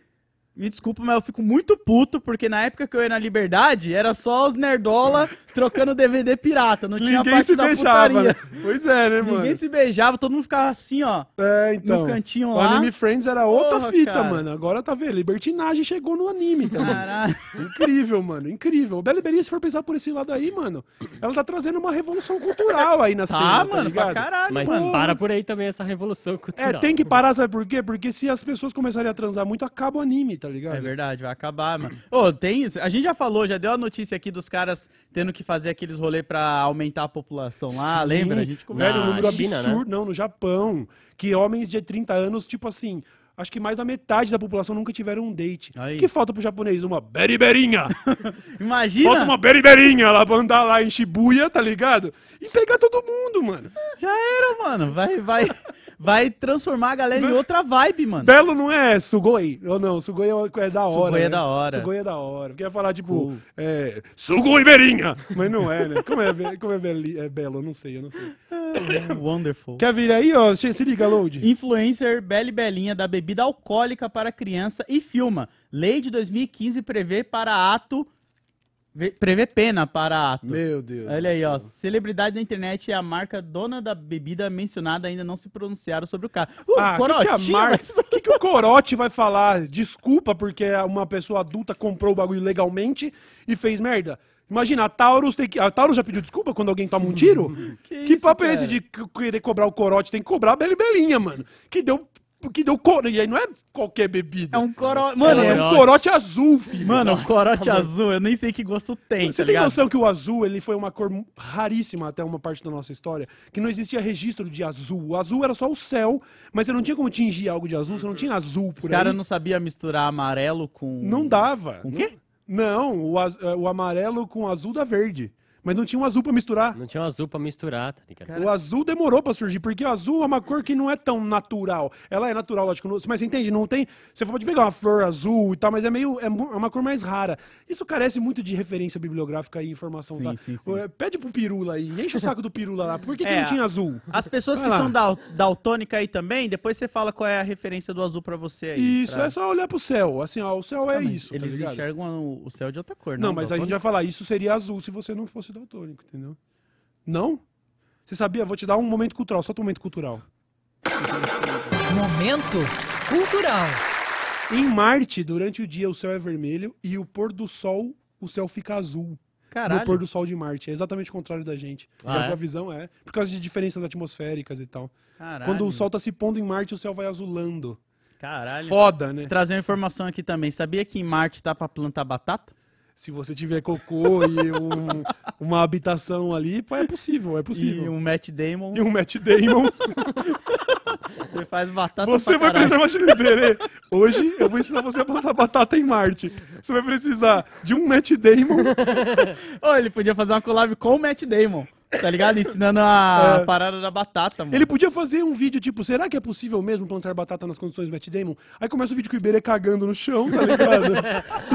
Me desculpa, mas eu fico muito puto, porque na época que eu ia na Liberdade, era só os nerdola trocando DVD pirata. Não tinha parte se da beijava, putaria. né? Pois é, né, mano? Ninguém se beijava, todo mundo ficava assim, ó. É, então. no cantinho o lá. Anime Friends era outra Porra, fita, cara. mano. Agora tá vendo? Libertinagem chegou no anime também. Caralho. Incrível, mano. Incrível. O Bela se for pensar por esse lado aí, mano, ela tá trazendo uma revolução cultural aí na cena, Tá, tá mano, pra ligado? caralho, Mas mano. para por aí também essa revolução É, cultural. tem que parar, sabe por quê? Porque se as pessoas começarem a transar muito, acaba o anime, tá ligado? É verdade, vai acabar, mano. Ô, tem. A gente já falou, já deu a notícia aqui dos caras tendo que fazer aqueles rolê pra aumentar a população lá, Sim. lembra? A gente Velho, um número China, né? absurdo. Não, no Japão. Que homens de 30 anos, tipo assim, acho que mais da metade da população nunca tiveram um date. Aí. Que falta pro japonês? Uma beriberinha. Imagina. falta uma beriberinha lá pra andar lá em Shibuya, tá ligado? E pegar todo mundo, mano. Já era, mano. Vai, vai, vai transformar a galera em outra vibe, mano. Belo não é Sugoi. Ou não, Sugoi é, é da hora. Sugoi é né? da hora. Sugoi é da hora. Porque ia falar, tipo, Cool. é, Sugoi Berinha. Mas não é, né? Como é, como é, beli- é belo? Eu não sei, eu não sei. Wonderful. Quer vir aí, ó? Se, liga, Load. Influencer Belle Belinha dá bebida alcoólica para criança e filma. Lei de 2015 prevê para ato. Prevê pena para ato. Meu Deus. Olha aí, ó. Celebridade da internet e a marca dona da bebida mencionada ainda não se pronunciaram sobre o caso. Uh, Ah, o que, que, marca, mas- que, que o Corote vai falar? Desculpa porque uma pessoa adulta comprou o bagulho legalmente e fez merda. Imagina, a Taurus, tem que, a Taurus já pediu desculpa quando alguém toma um tiro? que isso, papo é cara? esse de querer cobrar o Corote? Tem que cobrar a Beli Belinha, mano. Que deu, que deu cor... E aí não é qualquer bebida. É um corote. Mano, Mano, é é... um Corote. azul, filho. Mano, um Nossa, corote mano. azul, eu nem sei que gosto tem, Você tá tem ligado? noção que o azul ele foi uma cor raríssima até uma parte da nossa história? Que não existia registro de azul. O azul era só o céu, mas você não tinha como tingir algo de azul, você não tinha azul por Os aí. caras não sabiam misturar amarelo com... Não dava. Com o quê? Não, o, az- eh, o amarelo com o azul da verde. Mas não tinha um azul pra misturar. Não tinha um azul pra misturar, tá ligado? O azul demorou pra surgir, porque o azul é uma cor que não é tão natural. Ela é natural, lógico, mas você entende? Não tem. Você pode pegar uma flor azul e tal, mas é meio. É é uma cor mais rara. Isso carece muito de referência bibliográfica e informação, Sim, tá? sim, sim. Eh, Pede pro Pirula aí, enche o saco do Pirula lá. Por que, que É, não tinha azul? As pessoas Vai que lá. são dal daltônica aí também, depois você fala qual é a referência do azul pra você aí. Isso, pra- é só olhar pro céu. Assim, ó, o céu é Ah, isso, tá Eles ligado? enxergam o- o céu de outra cor, Não, não mas a gente vai falar, isso seria azul se você não fosse daltônico, entendeu? Não? Você sabia? Vou te dar um momento cultural, só um momento cultural. Momento cultural. Em Marte, durante o dia, o céu é vermelho e o pôr do sol, o céu fica azul. Caralho. No pôr do sol de Marte. É exatamente o contrário da gente. Ah, é? a visão é. Por causa de diferenças atmosféricas e tal. Caralho. Quando o sol tá se pondo em Marte, o céu vai azulando. Caralho. Foda, né? Vou trazer uma informação aqui também. Sabia que em Marte tá pra plantar batata? Se você tiver cocô e um- uma habitação ali, pô, é possível, é E possível. um Matt Damon, E um Matt Damon. você faz batata Você vai caralho. precisar, imagina, entender. Hoje eu vou ensinar você a plantar batata em Marte. Você vai precisar de um Matt Damon. Ô, ele podia fazer uma collab com o Matt Damon. Tá ligado? Ensinando a parada da batata, mano. Ele podia fazer um vídeo tipo, será que é possível mesmo plantar batata nas condições do Matt Damon? Aí começa o vídeo com o Iberê cagando no chão, tá ligado?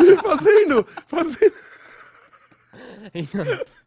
e fazendo, fazendo.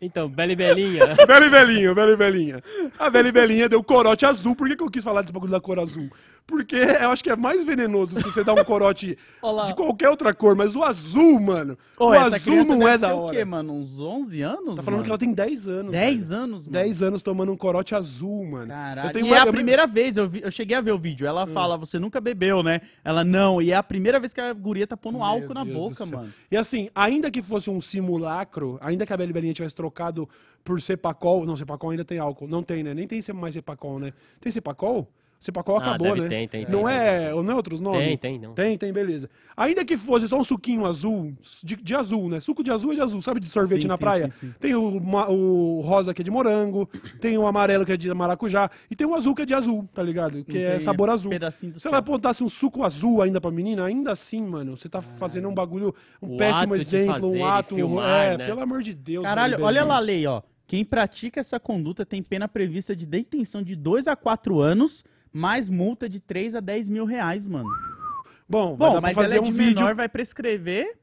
Então, Bela e Belinha. Bela e Belinha, Bela e Belinha. A Bela e Belinha deu corote azul. Por que, que eu quis falar desse bagulho da cor azul? Porque eu acho que é mais venenoso se você dar um corote Ó lá. de qualquer outra cor, mas o azul, mano. Ô, o azul não é da hora. o quê, mano? Uns 11 anos? Tá falando que ela tem 10 anos. 10 velho. anos, mano. 10 anos tomando um corote azul, mano. Caralho. Eu tenho e uma- é a eu- primeira vez, eu, vi- eu cheguei a ver o vídeo. Ela fala, você nunca bebeu, né? Ela, não. E é a primeira vez que a guria tá pondo Meu álcool na Deus do boca, mano. E assim, ainda que fosse um simulacro, ainda que a Bela e Belinha tivesse trocado por Cepacol, não, Cepacol ainda tem álcool. Não tem, né? Nem tem mais Cepacol, né? Tem Cepacol? Cepacol Ah, acabou, deve né? ter, tem, não tem, é, não é outros nomes? Tem, tem, não. Tem, tem, beleza. Ainda que fosse só um suquinho azul, de, de azul, né? Suco de azul é de azul, sabe de sorvete Sim, na sim, praia? sim, sim. Tem o, o rosa que é de morango, tem o amarelo que é de maracujá, e tem o azul que é de azul, tá ligado? Que é tem sabor azul. pedacinho do Se ela apontasse um suco azul ainda pra menina, ainda assim, mano, você tá fazendo um bagulho, um péssimo exemplo, fazer, um ato, um- filmar, é, né? pelo amor de Deus. Caralho, Bela e olha lá a lei, ó. Quem pratica essa conduta tem pena prevista de detenção de 2 a 4 anos, mais multa de 3 a 10 mil reais, mano. Bom, vai Bom, dar pra mas fazer ela é um de vídeo. menor, vai prescrever?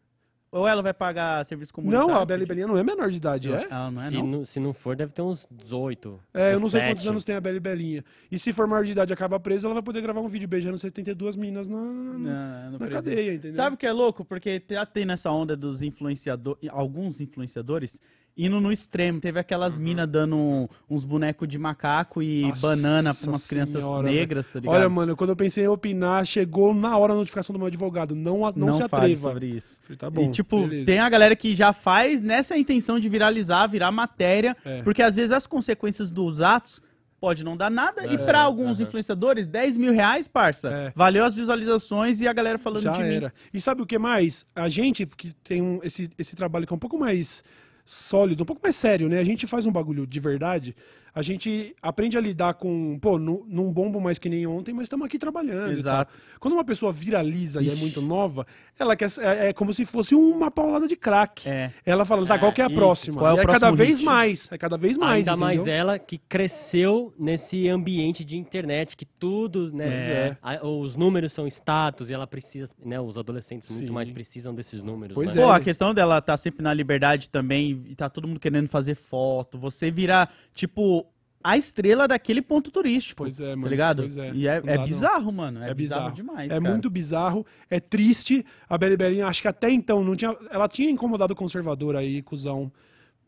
Ou ela vai pagar serviço comunitário? Não, a Bela e Belinha não é menor de idade, é? Ela não é, se, não? não, se não for, deve ter uns 18. É, eu não sei quantos 17. anos tem a Bela e Belinha. E se for maior de idade e acaba presa, ela vai poder gravar um vídeo beijando 72 minas na, na, na precisa. cadeia, entendeu? Sabe o que é louco? Porque já tem nessa onda dos influenciadores, alguns influenciadores, indo no extremo. Teve aquelas minas dando uns bonecos de macaco e Uhum. Nossa banana pra umas crianças senhora, negras, tá ligado? Olha, mano, quando eu pensei em opinar, chegou na hora a notificação do meu advogado. Não, a- não, se atreva. sobre isso. Falei, tá bom, e, tipo, beleza. tem a galera que já faz nessa intenção de viralizar, virar matéria, É. porque às vezes as consequências dos atos pode não dar nada. e É, pra alguns aham. influenciadores, 10 mil reais, parça. É. Valeu as visualizações e a galera falando Já de mim. era. E sabe o que mais? A gente que tem um- esse, esse trabalho que é um pouco mais sólido, um pouco mais sério, né? A gente faz um bagulho de verdade. A gente aprende a lidar com, pô, nu- não bombo mais que nem ontem, mas estamos aqui trabalhando. Exato. Quando uma pessoa viraliza e é Ixi. muito nova, ela quer é, é como se fosse uma paulada de crack. É. Ela fala, tá, É, qual que é a isso. próxima? Qual é o e é cada próximo vez mais, é cada vez mais, Ainda mais entendeu? ela que cresceu nesse ambiente de internet, que tudo, né? É. a- os números são status e ela precisa, né? Os adolescentes muito Sim. mais precisam desses números. Pois né? é. Pô, a questão dela tá sempre na liberdade também, e tá todo mundo querendo fazer foto, você virar, tipo, a estrela daquele ponto turístico. Pois é, mano. Tá ligado? Pois é. E é, é dá, não. bizarro, mano. É, É bizarro, bizarro. demais. É cara. muito bizarro, é triste. A Beli Belinha, acho que até então não tinha. Ela tinha incomodado o conservador aí, cuzão.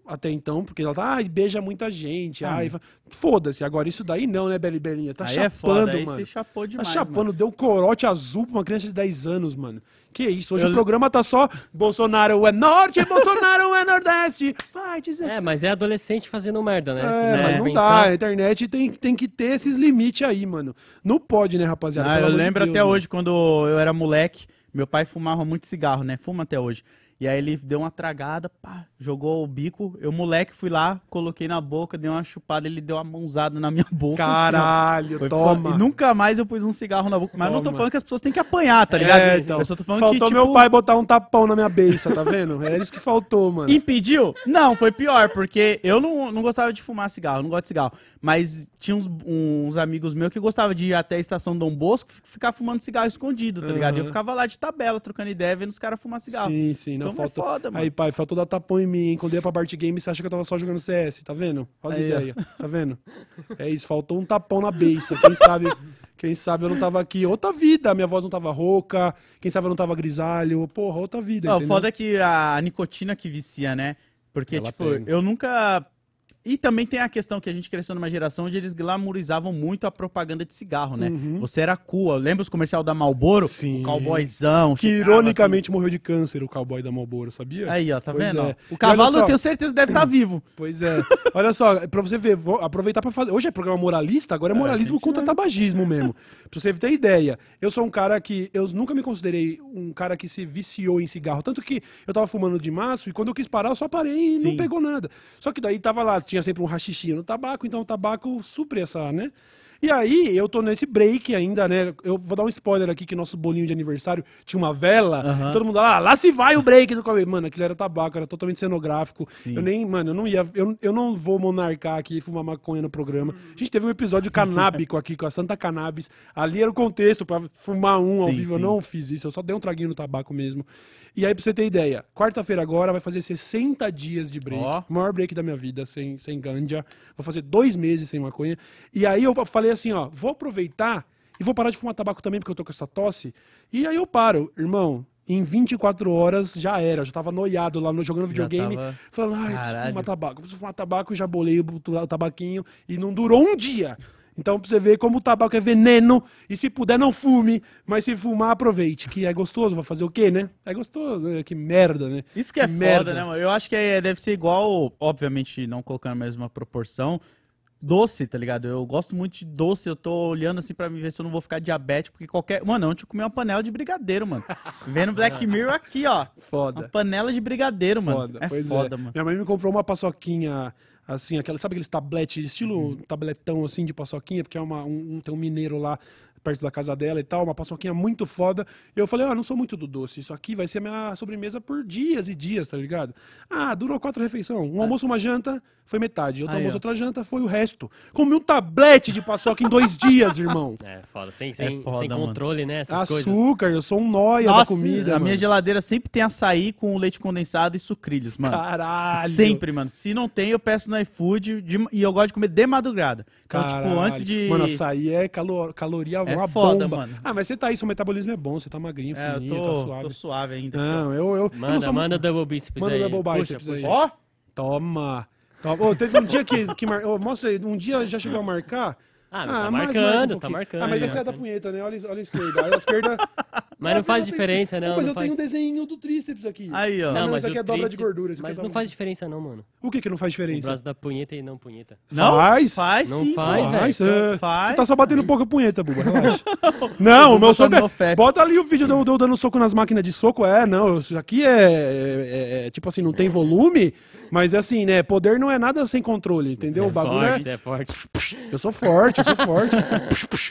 Até então, porque ela tá, ai, beija muita gente. Ah, ai, Foda-se, agora isso daí não, né, Beli Belinha? Tá aí chapando, é foda, aí mano. você chapou Tá demais, chapando, mano. deu corote azul pra uma criança de 10 anos, mano. Que isso? Hoje Eu- o programa tá só Bolsonaro é norte, Bolsonaro é nordeste. Vai dizer É, mas é adolescente fazendo merda, né? É, mas não pensar- dá. A internet tem, tem que ter esses limites aí, mano. Não pode, né, rapaziada? Ah, eu amor de lembro Deus, até mano. hoje, quando eu era moleque, meu pai fumava muito cigarro, né? Fuma até hoje. E aí ele deu uma tragada, pá, jogou o bico. Eu, moleque, fui lá, coloquei na boca, dei uma chupada, ele deu uma mãozada na minha boca. assim. Caralho, Foi toma. E nunca mais eu pus um cigarro na boca. Mas não tô Toma. falando que as pessoas têm que apanhar, tá ligado? É, então. Eu só tô falando faltou que, meu tipo, pai botar um tapão na minha beiça, tá vendo? É isso que faltou, mano. Impediu? Não, foi pior, porque eu não, não gostava de fumar cigarro, não gosto de cigarro. Mas tinha uns, uns amigos meus que gostavam de ir até a estação Dom Bosco ficar fumando cigarro escondido, tá ligado? E eu ficava lá de tabela, trocando ideia, vendo os caras fumar cigarro. Sim, sim, não Então é faltou. foda, mano. Aí, pai, faltou dar tapão em mim, hein? Quando eu ia pra Bart Game, você acha que eu tava só jogando CS, tá vendo? Faz Aí, ó. ideia, tá vendo? É isso, faltou um tapão na beiça. Quem sabe, quem sabe eu não tava aqui. Outra vida, minha voz não tava rouca, quem sabe eu não tava grisalho. Porra, outra vida, Ó, o foda é que a nicotina que vicia, né? Porque, Ela tipo, pega. eu nunca. E também tem a questão que a gente cresceu numa geração onde eles glamorizavam muito a propaganda de cigarro, né? Uhum. Você era cool. Lembra os comercial da Malboro? Sim. O cowboyzão. Que chegava ironicamente morreu de câncer, o cowboy da Marlboro, sabia? assim. Aí, ó, tá Pois vendo? é. O cavalo só- eu tenho certeza deve estar vivo. Pois é. Olha só, pra você ver, vou aproveitar pra fazer. Hoje é programa moralista, agora é É, moralismo gente, contra tabagismo mesmo. Pra você ter ideia, eu sou um cara que. Eu nunca me considerei um cara que se viciou em cigarro. Tanto que eu tava fumando de maço e quando eu quis parar, eu só parei e não Sim. pegou nada. Só que daí tava lá, tinha sempre um rachixinho no tabaco, então o tabaco supre essa, né? E aí, eu tô nesse break ainda, né? Eu vou dar um spoiler aqui que nosso bolinho de aniversário tinha uma vela. Uhum. Todo mundo lá, ah, lá se vai o break do cabelo. Mano, aquilo era tabaco, era totalmente cenográfico. Sim. Eu nem, mano, eu não ia. Eu, eu não vou monarcar aqui e fumar maconha no programa. A gente teve um episódio canábico aqui com a Santa Cannabis. Ali era o contexto para fumar um ao sim, vivo. Sim. Eu não fiz isso, eu só dei um traguinho no tabaco mesmo. E aí, pra você ter ideia, quarta-feira agora vai fazer 60 dias de break. Maior break da minha vida, sem, sem ganja. Vou fazer dois meses sem maconha. E aí eu falei assim, ó, vou aproveitar e vou parar de fumar tabaco também, porque eu tô com essa tosse. E aí eu paro, irmão. Em 24 horas já era, já tava noiado lá no, jogando videogame, tava... falando, ai, preciso fumar tabaco, preciso fumar tabaco, já bolei o tabaquinho e não durou um dia. Então, pra você ver como o tabaco é veneno. E se puder, não fume. Mas se fumar, aproveite. Que é gostoso, vai fazer o quê, né? É gostoso, né? que merda, né? Isso que é que foda, merda. né, mano? Eu acho que é, deve ser igual, obviamente, não colocando a mesma proporção. Doce, tá ligado? Eu gosto muito de doce, eu tô olhando assim pra mim ver se eu não vou ficar diabético, porque qualquer. Mano, ontem eu comi uma panela de brigadeiro, mano. Vendo Black Mirror aqui, ó. Foda. Uma panela de brigadeiro, foda. mano. É pois é. foda, é. mano. Minha mãe me comprou uma paçoquinha assim, aquela, sabe aqueles tabletes, estilo uhum. tabletão assim de paçoquinha, porque é uma, um, tem um mineiro lá perto da casa dela e tal, uma paçoquinha muito foda. Eu falei, ah, não sou muito do doce, isso aqui vai ser minha sobremesa por dias e dias, tá ligado? Ah, durou quatro refeições. Um é. almoço, uma janta, foi metade. Outro Aí, almoço, ó. outra janta, foi o resto. Comi um tablete de paçoca em dois dias, irmão. É, foda. Sem, é sem, é foda, sem controle, né? Essas Açúcar, coisas. eu sou um nóia Nossa, da comida. A mano. minha geladeira sempre tem açaí com leite condensado e sucrilhos, mano. Caralho. Sempre, mano. Se não tem, eu peço no iFood de, e eu gosto de comer de madrugada. Então, Caralho. tipo, antes de. Mano, açaí é calor, caloria é uma foda, bomba. Mano. Ah, mas você tá aí, seu metabolismo é bom, você tá magrinho, é, fininho, tô, tá suave. tô suave ainda. Não, eu... eu manda, eu não sou... manda double bíceps manda aí. Manda double bíceps puxa, aí. Ó! Toma! Toma. Oh, teve um dia que... que mar... oh, mostra aí, um dia já chegou a marcar... Ah, ah, tá marcando, um tá marcando. Ah, mas essa é da né? punheta, né? Olha, olha a esquerda. Olha a esquerda. mas não faz diferença, não. Mas eu tenho um desenho do tríceps aqui. Aí, ó. Não, mas isso aqui é dobra de gordura. Mas é não faz diferença, não, mano. O que que não faz diferença? O braço da punheta e não punheta. Não? Faz? Faz, Não faz, velho. É. Faz. Você tá só batendo um pouco a punheta, buba, relaxa. Não, o meu soco é... Bota ali o vídeo de eu dando soco nas máquinas de soco. É, não, isso aqui é... é tipo assim, não tem volume... Mas é assim, né? Poder não é nada sem controle, entendeu? Você o é bagulho é, é. Forte, é... é forte. Eu sou forte, eu sou forte.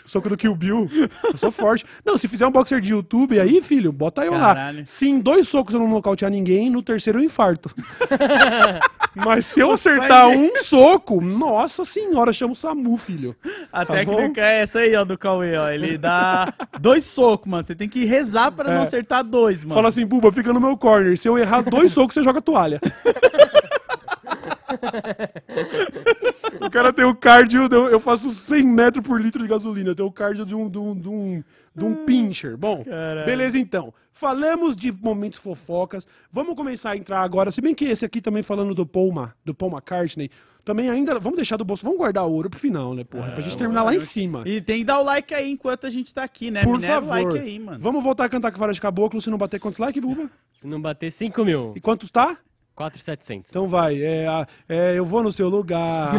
Soco do Kill Bill. Eu sou forte. Não, se fizer um boxer de YouTube aí, filho, bota eu Caralho. lá. Se em dois socos eu não nocautear ninguém, no terceiro eu infarto. Mas se eu acertar um soco, nossa senhora, chama o SAMU, filho. A tá técnica bom? é essa aí, ó, do Cauê, ó. Ele dá dois socos, mano. Você tem que rezar para é. não acertar dois, mano. Fala assim, Buba, fica no meu corner. Se eu errar dois socos, você joga toalha. o cara tem o cardio, eu faço 100 metros por litro de gasolina, eu tenho o cardio de um, de um, de um, de um pincher. Bom, Caramba. beleza então. Falamos de momentos fofocas, vamos começar a entrar agora, se bem que esse aqui também falando do Paul, Ma, do Paul McCartney, também ainda, vamos deixar do bolso, vamos guardar o ouro pro final, né, porra, é, pra gente ah, terminar lá em cima. E tem que dar o like aí enquanto a gente tá aqui, né, Por Minera favor. Like aí, vamos voltar a cantar com várias de caboclo, se não bater quantos likes, Buba? Se não bater 5 mil. E quantos tá? 4,700. Então vai, é, é, eu vou no seu lugar.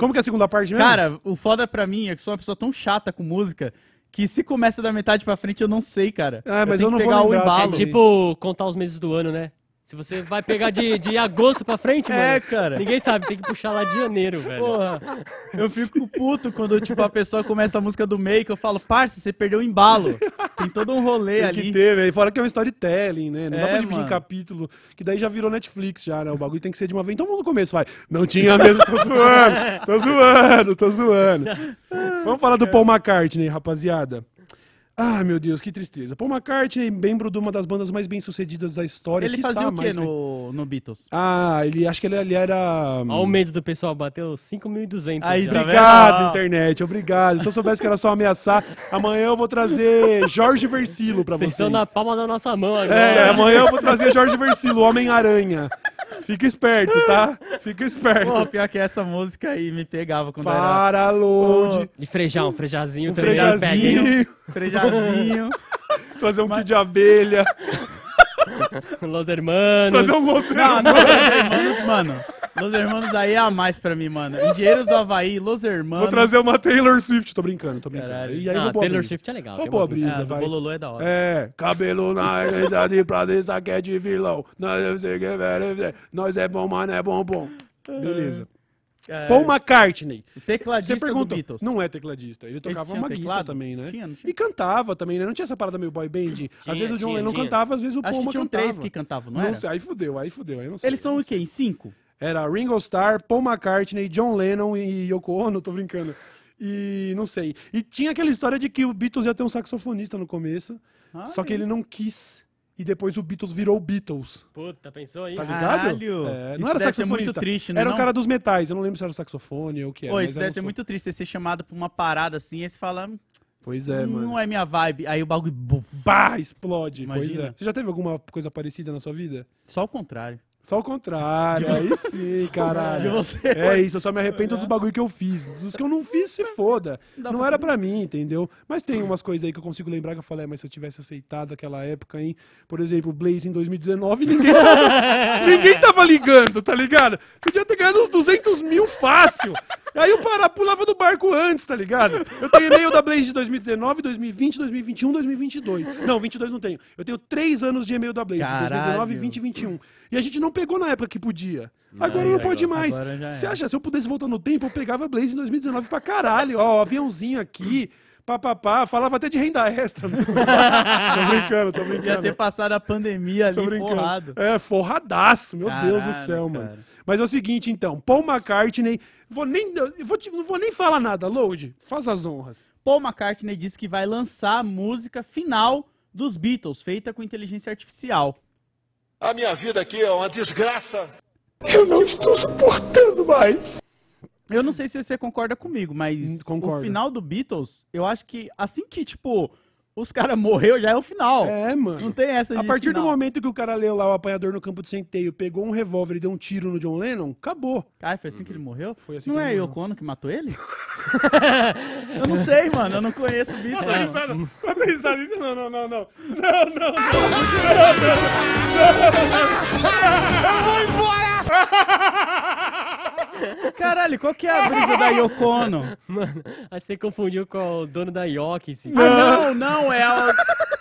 Como que é a segunda parte mesmo? Cara, o foda pra mim é que sou uma pessoa tão chata com música que se começa da metade pra frente eu não sei, cara. É, mas eu, eu não vou lembrar. É tipo contar os meses do ano, né? Se você vai pegar de, de agosto pra frente, mano. É, cara. Ninguém sabe, tem que puxar lá de janeiro, velho. Porra, eu fico puto quando, tipo, a pessoa começa a música do meio, que eu falo, parça, você perdeu o embalo. Tem todo um rolê Tem ali. que ter, né? E fora que é um storytelling, né? Não dá É, pra dividir mano. em capítulo, que daí já virou Netflix já, né? O bagulho tem que ser de uma vez. Então vamos no começo, vai. Não tinha mesmo, tô zoando, tô zoando, tô zoando. Vamos falar do Paul McCartney, rapaziada. Ah, meu Deus, que tristeza. Paul McCartney, membro de uma das bandas mais bem-sucedidas da história. Ele fazia o quê mais no, no Beatles? Ah, ele acho que ele, ele era. Olha o medo do pessoal, bateu 5.200 Aí, já. tá? Obrigado, Ah. internet, obrigado. Se eu soubesse que era só ameaçar, amanhã eu vou trazer Jorge Versilo pra Vocês vocês. estão na palma da nossa mão agora. É, amanhã eu vou trazer Jorge Versilo, Homem-Aranha. Fica esperto, tá? Fica esperto. Pô, pior que essa música aí me pegava quando era Para, load. E frejar, um frejazinho Um também. hein? frejazinho, frejazinho. trazer um kit de abelha, Los Hermanos. trazer um louço. não, não, Hermanos, mano. Los Hermanos aí é a mais pra mim, mano. Engenheiros do Havaí, Los Hermanos. Vou trazer uma Taylor Swift, tô brincando, tô brincando. Caralho. E aí Ah, a Taylor brisa. Swift é legal. Roubou a brisa, do vai. Bololô é da hora. É, cabelo na igreja de Pradessa que é de vilão. Nós, é velho, nós é bom, mano, é bom, bom. Beleza. É, Paul McCartney. o tecladista Você pergunta, do Beatles. não é tecladista. Ele tocava uma guitarra também, né? Tinha, não tinha? E cantava também, né? Não tinha essa parada meio boy band. Tinha, às vezes o John Lennon cantava, às vezes o Acho Paul que tinham cantava. três que cantavam, não, Não era? sei, aí fudeu, aí fudeu, aí não sei. Eles são não o quê? Em cinco? Era Ringo Starr, Paul McCartney, John Lennon e Yoko Ono, tô brincando. E não sei. E tinha aquela história de que o Beatles ia ter um saxofonista no começo, Ah, só que ele não quis. E depois o Beatles virou Beatles. Puta, pensou isso? Tá ligado? Caralho. É, Isso não era deve ser saxofonista. muito triste, né? Era não? o cara dos metais. Eu não lembro se era saxofone ou o que era. Pô, isso era deve ser muito triste, você ser chamado pra uma parada assim, aí você fala, "Hum, Pois é, mano. não é minha vibe. Aí o bagulho, Bah, explode. Pois Imagina. é. Você já teve alguma coisa parecida na sua vida? só o contrário. Só o contrário. Aí sim, caralho. De você. É isso, eu só me arrependo dos bagulho que eu fiz. Dos que eu não fiz, se foda. Não era pra mim, entendeu? Mas tem umas coisas aí que eu consigo lembrar que eu falei, "É, mas se eu tivesse aceitado aquela época, hein? Por exemplo, Blaze em 2019, ninguém tava, ninguém tava ligando, tá ligado? Podia ter ganhado uns 200 mil fácil. Aí o Pará pulava do barco antes, tá ligado? Eu tenho e-mail da Blaze de 2019, 2020, 2021, 2022. Não, 22 não tenho. Eu tenho três anos de e-mail da Blaze, Caralho. 2019, 20 e 21. E a gente não pegou na época que podia. Agora não pode mais. Agora já Você era. acha, se eu pudesse voltar no tempo, eu pegava Blaze em 2019 pra caralho. Ó, aviãozinho aqui, papapá, falava até de renda extra. tô brincando, tô Ia brincando. ter passado a pandemia Tô ali brincando. forrado. É, forradaço, meu Deus do Caralho, céu, cara. mano. Mas é o seguinte, então, Paul McCartney, vou nem, vou te- não vou nem falar nada, Load, faz as honras. Paul McCartney disse que vai lançar a música final dos Beatles, feita com inteligência artificial. A minha vida aqui é uma desgraça. Eu não estou suportando mais. Eu não sei se você concorda comigo, mas Hum, concordo. o final do Beatles, eu acho que assim que, tipo, os caras morreu já é o final. É, mano. Não tem essa de A partir do final. momento que o cara leu lá o apanhador no campo de centeio, pegou um revólver e deu um tiro no John Lennon, acabou. Ai, foi assim que ele morreu? Foi assim não que é. Yoko Ono que matou ele? eu não sei, mano. Eu não conheço o Beatles. não. Quando risada, isso não, não, não, não. Caralho, qual que é a brisa da Yoko Ono? Mano, acho que você confundiu com o dono da Yoki. Ah, não, não, é a...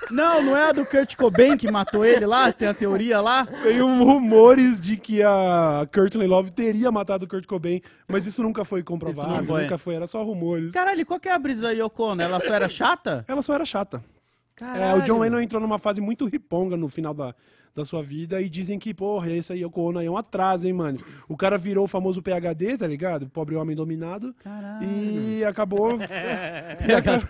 Não, não é a do Kurt Cobain que matou ele lá? Tem a teoria lá? Tem um rumores de que a Courtney Love teria matado o Kurt Cobain, mas isso nunca foi comprovado, Isso não foi. nunca foi, era só rumores. Caralho, qual que é a brisa da Yoko Ono? Ela só era chata? Ela só era chata. É, Caralho. o John Lennon entrou numa fase muito riponga no final da, da sua vida e dizem que, porra, esse aí, Yoko Ono aí é um atraso, hein, mano. O cara virou o famoso PHD, tá ligado? Pobre homem dominado. Caralho. E acabou... e, aca-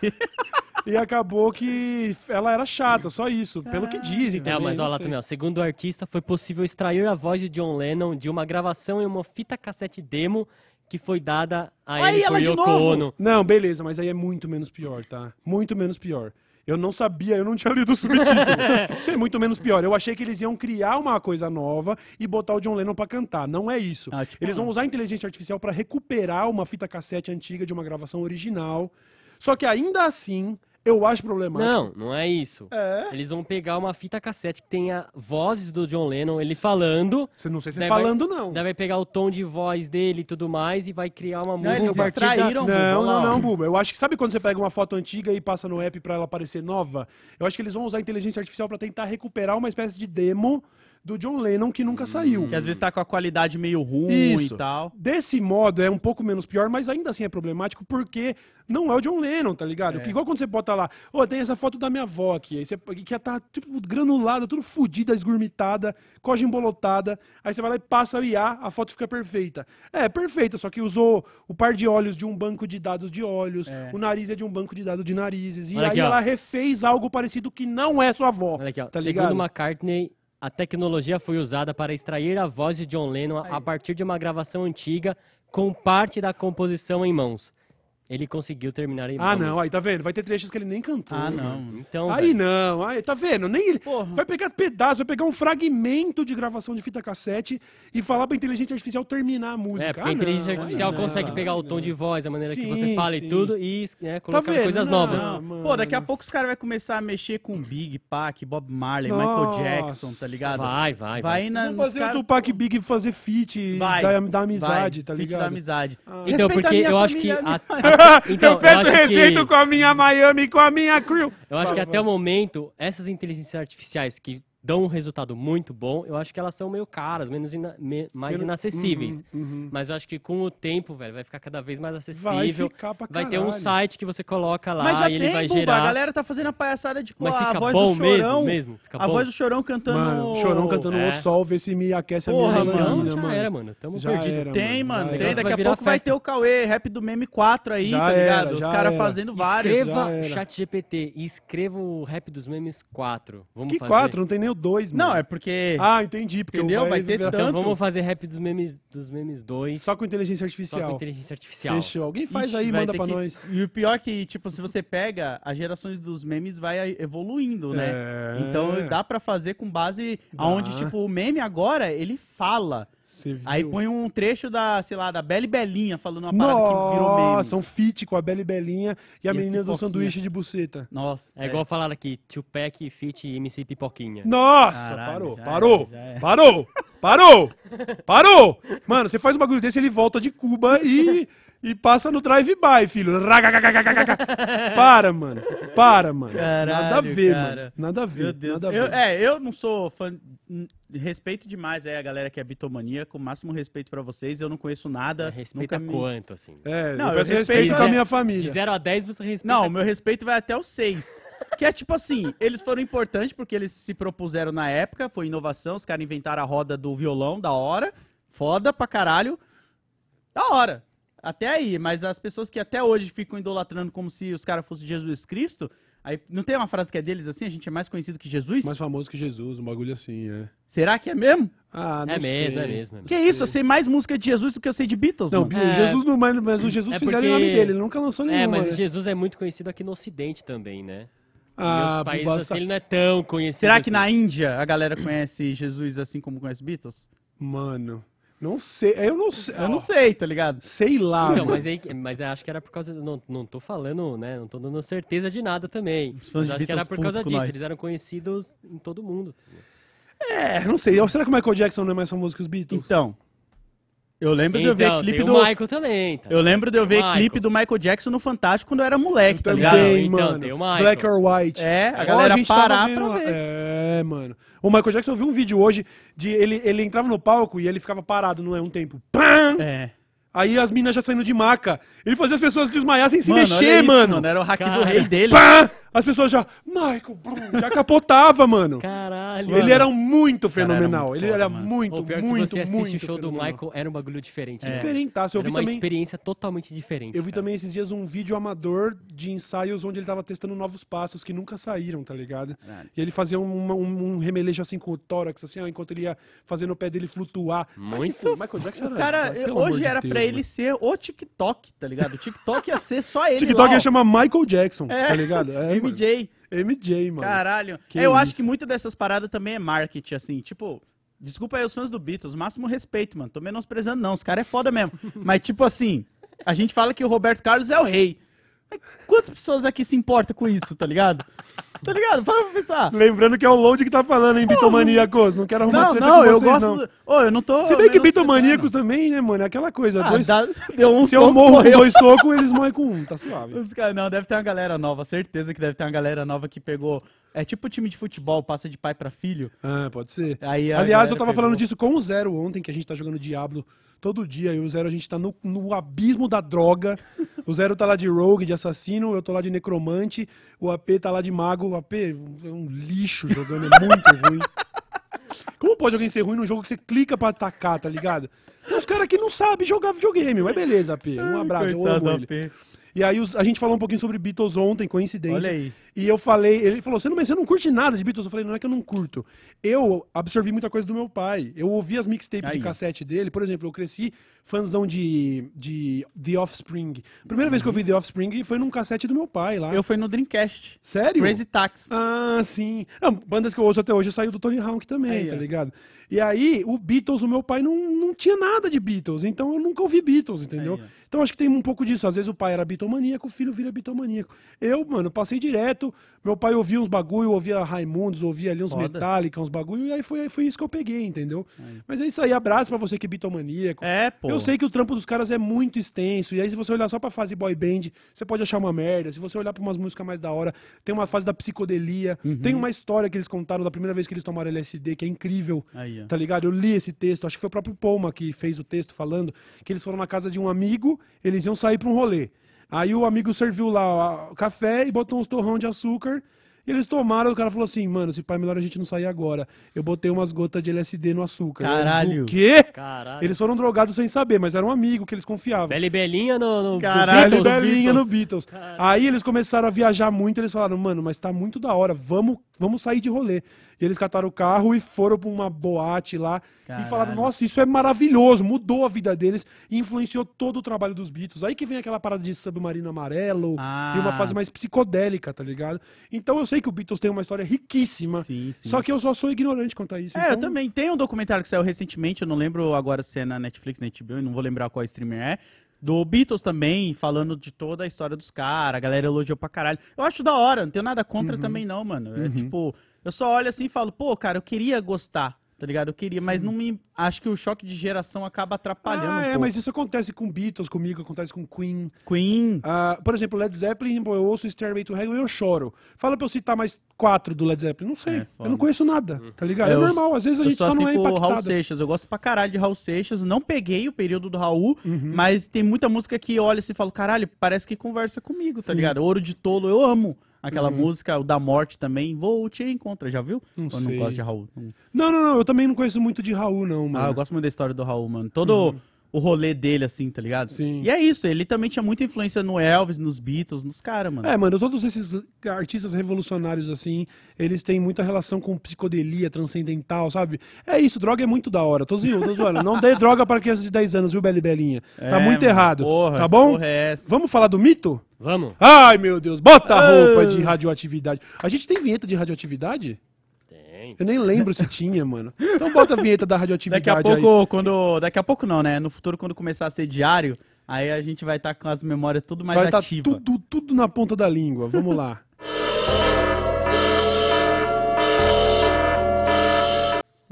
e acabou que ela era chata, só isso. Pelo que dizem É, também. mas não olha lá também, ó. Segundo o artista, foi possível extrair a voz de John Lennon de uma gravação em uma fita cassete demo que foi dada a Aí, ele ela por de novo? Ono. Não, beleza, mas aí é muito menos pior, tá? Muito menos pior. Eu não sabia, eu não tinha lido o subtítulo. Isso é muito menos pior. Eu achei que eles iam criar uma coisa nova e botar o John Lennon pra cantar. Não é isso. Ah, tipo, eles vão usar a inteligência artificial pra recuperar uma fita cassete antiga de uma gravação original. Só que ainda assim, eu acho problemático. Não, não é isso. É. Eles vão pegar uma fita cassete que tenha vozes do John Lennon, ele falando. Você não sei se é falando, não. Daí vai pegar o tom de voz dele e tudo mais e vai criar uma Não, música eles extraíram, Não, não, não, Buba. Eu acho que sabe quando você pega uma foto antiga e passa no app pra ela parecer nova? Eu acho que eles vão usar a inteligência artificial pra tentar recuperar uma espécie de demo do John Lennon que nunca saiu. Que às vezes tá com a qualidade meio ruim Isso. e tal. Desse modo é um pouco menos pior, mas ainda assim é problemático porque não é o John Lennon, tá ligado? Que igual quando você bota lá, ô, tem essa foto da minha avó aqui, aí você, que tá tipo granulada, tudo fodida, esgurmitada, coja embolotada, aí você vai lá e passa o IA, a foto fica perfeita. É, perfeita, só que usou o par de olhos de um banco de dados de olhos, o nariz é de um banco de dados de narizes, e Olha aí aqui, ela refez algo parecido que não é sua avó, Olha aqui, ó. tá Segundo ligado? McCartney, a tecnologia foi usada para extrair a voz de John Lennon a partir de uma gravação antiga com parte da composição em mãos. Ele conseguiu terminar em Ah, não, aí tá vendo? Vai ter trechos que ele nem cantou. Ah, não. Então, Aí velho, não, aí tá vendo? Nem ele. Porra. Vai pegar pedaço, vai pegar um fragmento de gravação de fita cassete e falar pra inteligência artificial terminar a música. É, porque Ah, a inteligência não, artificial não, consegue pegar o não. tom de voz, a maneira que Sim, você fala sim. e tudo, e né, colocar vendo? coisas Não. novas. Ah, Pô, mano. daqui a pouco os caras vão começar a mexer com Big, Pac, Bob Marley, Nossa. Michael Jackson, tá ligado? Vai, vai, vai. Vai na, Vamos nos fazer cara- o Tupac Big fazer feat Vai, da, da amizade, vai, tá feat ligado? da amizade. Então, Respeita a porque eu acho que. a- a- então, eu peço respeito que, com a minha Miami, com a minha crew. eu acho que até o momento, essas inteligências artificiais que dão um resultado muito bom, eu acho que elas são meio caras, menos ina- me- mais inacessíveis. Uhum, uhum. Mas eu acho que com o tempo, velho, vai ficar cada vez mais Vai acessível. ficar pra Vai ter um site que você coloca lá Mas já e ele tem, vai gerar. a galera tá fazendo a palhaçada de pô, Mas a fica voz bom do Chorão, mesmo, mesmo. Fica a bom. voz do Chorão cantando... Mano, chorão cantando É. o sol, vê se me aquece a Porra, minha mano. já mano. era, mano. Tamo Já perdido. era, Tem, mano, tem. Daqui Vai a pouco vai festa. ter o Cauê, rap do Meme 4 aí, Já tá era, ligado? Os caras fazendo vários. Escreva chat GPT e escreva o rap dos memes 4. Vamos Que fazer? quatro? Não tem nem o dois, mano. Não, é porque... Ah, entendi. Porque Entendeu? Vai ter virar- tanto. Então vamos fazer rap dos memes, dos memes 2 Só com inteligência só artificial. com inteligência artificial. Fechou. Alguém faz Ixi, aí, manda pra que- nós. E o pior é que, tipo, se você pega, as gerações dos memes vai evoluindo, né? É. Então dá pra fazer com base Dá. aonde, tipo, o meme agora, ele fala. Aí põe um trecho da, sei lá, da Bela e Belinha falando uma parada que virou meme. Nossa, um feat com a Bela e Belinha e a E menina do sanduíche de buceta. Nossa. É igual falar aqui, Tupac fit MC Pipoquinha. Nossa, Caralho, parou, já parou, já era. parou, parou, parou. Mano, você faz um bagulho desse, ele volta de Cuba e, e passa no drive-by, filho. Para, mano, para, mano. nada a Caralho, ver, cara. mano. Nada a ver, Meu Deus. nada a Eu, ver. é, eu não sou fã. Respeito demais é a galera que é bitomaníaco, máximo respeito pra vocês. Eu não conheço nada. Respeita nunca me- quanto, assim? É, Não, eu eu respeito respeito com a a- minha De família. 0 a 10 você respeita. Não, o meu respeito vai até o 6. Que é tipo assim, eles foram importantes porque eles se propuseram na época, foi inovação, os caras inventaram a roda do violão, da hora, foda pra caralho, da hora. Até aí, mas as pessoas que até hoje ficam idolatrando como se os caras fossem Jesus Cristo, aí não tem uma frase que é deles assim, a gente é mais conhecido que Jesus? Mais famoso que Jesus, um bagulho assim, é. Será que é mesmo? Ah, não É mesmo, sei. é mesmo. é Que mesmo. isso, eu sei mais música de Jesus do que eu sei de Beatles, Não, mano. É. Jesus não, mas, mas o Jesus É fizeram o porque- nome dele, ele nunca lançou nenhuma. É, mas né? Jesus é muito conhecido aqui no Ocidente também, né? em Ah, outros países assim, ele não é tão conhecido Será que assim. na Índia a galera conhece Jesus assim como conhece Beatles? Mano, não sei, eu não sei. Eu não sei, tá ligado? Sei lá, Então, mano. mas, aí, mas eu acho que era por causa. Não, não tô falando, né? Não tô dando certeza de nada também. Os fãs Mas de acho que era por causa disso. nós. Eles eram conhecidos em todo mundo. É, não sei. Será que o Michael Jackson não é mais famoso que os Beatles? Então, eu lembro de eu ver Então, clipe tem do. o Michael também, tá? Eu lembro de eu ver Michael. clipe do Michael Jackson no Fantástico quando eu era moleque, tá ligado? Também, Então, mano. tem o Michael. Black or White. É, a galera gente tava parar vendo pra ver. É, mano. O Michael Jackson, eu vi um vídeo hoje de ele, ele entrava no palco e ele ficava parado, não é? Um tempo. Pam! É. Aí as minas já saindo de maca. Ele fazia as pessoas desmaiar sem se Mano, mexer, isso, mano. Era o hack do Cara. rei dele. Pá! As pessoas já. Michael, brum, já capotava, mano. Caralho. Ele era muito Cara, era fenomenal. muito ele foda, era mano. muito, muito, que você assiste muito o show do fenomenal. Michael era um bagulho diferente. né? Diferentaço. Eu Era vi uma também. experiência totalmente diferente. Eu vi cara. também esses dias um vídeo amador de ensaios onde ele tava testando novos passos que nunca saíram, tá ligado? Caralho. E ele fazia um, um, um remelejo assim com o tórax, assim, ó, enquanto ele ia fazendo o pé dele flutuar. Mas, Muito se for, Michael Jackson era. Cara, hoje de era Deus, pra ele mano. ser o TikTok, tá ligado? O TikTok ia ser só ele. TikTok lá, ia chamar Michael Jackson, É. tá ligado? É, mano. MJ. MJ, mano. Caralho. Que eu acho isso. que muito dessas paradas também é marketing, assim. Tipo, desculpa aí os fãs do Beatles, máximo respeito, mano. Tô menosprezando, não. Os caras é foda mesmo. Mas, tipo assim, a gente fala que o Roberto Carlos é o rei. Quantas pessoas aqui se importam com isso, tá ligado? Tá ligado? Para pra pensar. Lembrando que é o Load que tá falando, hein, Bitomaníacos. Não quero arrumar Não, treta não, com eu vocês, gosto. não. do- Ô, eu não tô. Se bem que. Bitomaníacos também, né, mano? É aquela coisa. Ah, dois... dá- deu um Se eu morro com morreu. dois socos, eles morrem com um, tá suave. Os caras, não, deve ter uma galera nova, certeza que deve ter uma galera nova que pegou. É tipo time de futebol, passa de pai pra filho. Ah, pode ser. Aí Aliás, eu tava pegou. falando disso com o Zero ontem, que a gente tá jogando Diablo todo dia. E o Zero, a gente tá no, no abismo da droga. O Zero tá lá de Rogue, de assassino. Eu tô lá de necromante. O AP tá lá de mago. O AP é um lixo jogando, é muito ruim. Como pode alguém ser ruim num jogo que você clica pra atacar, tá ligado? Tem uns caras que não sabem jogar videogame, mas beleza, AP. Um abraço, eu Coitado amo ele. AP. E aí os- a gente falou um pouquinho sobre Beatles ontem, coincidência. Olha aí. E eu falei, ele falou, você não, mas você não curte nada de Beatles? Eu falei, não é que eu não curto. Eu absorvi muita coisa do meu pai. Eu ouvi as mixtapes de cassete dele. Por exemplo, eu cresci fãzão de, de The Offspring. A primeira vez que eu vi The Offspring foi num cassete do meu pai lá. Eu fui no Dreamcast. Sério? Crazy Taxi. Ah, sim. Bandas que eu ouço até hoje saiu do Tony Hawk também, Aí, tá ó. ligado? E aí, o Beatles, o meu pai não, não tinha nada de Beatles, então eu nunca ouvi Beatles, entendeu? Aí, então acho que tem um pouco disso. Às vezes o pai era bitomaníaco, o filho vira bitomaníaco. Eu, mano, passei direto. Meu pai ouvia uns bagulho, ouvia Raimundos, ouvia ali uns Foda. Metallica, uns bagulho, e aí foi, foi isso que eu peguei, entendeu? Mas é isso aí, abraço pra você que é bitomaníaco. É, pô. Eu sei que o trampo dos caras é muito extenso. E aí, se você olhar só pra fase boy band, você pode achar uma merda. Se você olhar pra umas músicas mais da hora, tem uma fase da psicodelia. Uhum. Tem uma história que eles contaram da primeira vez que eles tomaram LSD, que é incrível. Aí. Tá ligado? Eu li esse texto, acho que foi o próprio Poma que fez o texto falando que eles foram na casa de um amigo, eles iam sair pra um rolê. Aí o amigo serviu lá o café e botou uns torrão de açúcar. E eles tomaram, o cara falou assim, mano, se pai, melhor a gente não sair agora. Eu botei umas gotas de LSD no açúcar. Eles, Caralho. o quê? Caralho. Eles foram drogados sem saber, mas era um amigo que eles confiavam. Bela e Belinha no, no Caralho, Caralho, Beatles. Belinha no Beatles. Beatles. Aí eles começaram a viajar muito, eles falaram, mano, mas tá muito da hora, vamos, vamos sair de rolê. E eles cataram o carro e foram pra uma boate lá Caralho. e falaram, nossa, isso é maravilhoso, mudou a vida deles e influenciou todo o trabalho dos Beatles. Aí que vem aquela parada de submarino amarelo Ah. e uma fase mais psicodélica, tá ligado? Então eu sei que o Beatles tem uma história riquíssima, Sim, sim. só que eu só sou ignorante quanto a isso. É, eu então- também. Tem um documentário que saiu recentemente, eu não lembro agora se é na Netflix, na HBO, eu não vou lembrar qual streamer é. Do Beatles também, falando de toda a história dos caras, a galera elogiou pra caralho. Eu acho da hora, não tenho nada contra Uhum. também não, mano. É tipo, eu só olho assim e falo, pô, cara, eu queria gostar, tá ligado? Eu queria, mas não me. Acho que o choque de geração acaba atrapalhando. Ah, um é, pouco. mas isso acontece com Beatles, comigo, acontece com Queen. Queen. Ah, por exemplo, Led Zeppelin, pô, eu ouço Stairway to Heaven e eu choro. Fala pra eu citar mais quatro do Led Zeppelin. Não sei. É, eu não conheço nada, tá ligado? É, Eu- normal. Às vezes a gente só não assim é com o Raul impactado. Seixas. Eu gosto pra caralho de Raul Seixas. Não peguei o período do Raul, Uhum. mas tem muita música que olha assim e falo, caralho, parece que conversa comigo, tá Sim. Uhum. ligado? Ouro de Tolo, eu amo. Aquela música, o da morte também. Vou te encontrar, já viu? Não Ou sei. não gosto de Raul? Não. Não, não, não. Eu também não conheço muito de Raul, não, mano. Ah, eu gosto muito da história do Raul, mano. Todo o rolê dele, assim, tá ligado? Sim. E é isso, ele também tinha muita influência no Elvis, nos Beatles, nos caras, mano. É, mano, todos esses artistas revolucionários, assim, eles têm muita relação com psicodelia transcendental, sabe? É isso, droga é muito da hora. Tô zoando, tô zoando. Não dê droga para crianças de 10 anos, viu, Beli Belinha? Tá É, muito mano. errado. Porra, tá bom? porra é essa? Vamos falar do mito? Vamos? Ai, meu Deus, bota a Ah. roupa de radioatividade. A gente tem vinheta de radioatividade? Tem. Eu nem lembro se tinha, mano. Então bota a vinheta da radioatividade Daqui a aí. pouco, quando. Daqui a pouco não, né? No futuro, quando começar a ser diário, aí a gente vai estar com as memórias tudo mais Vai estar ativas. tudo, tudo na ponta da língua. Vamos lá.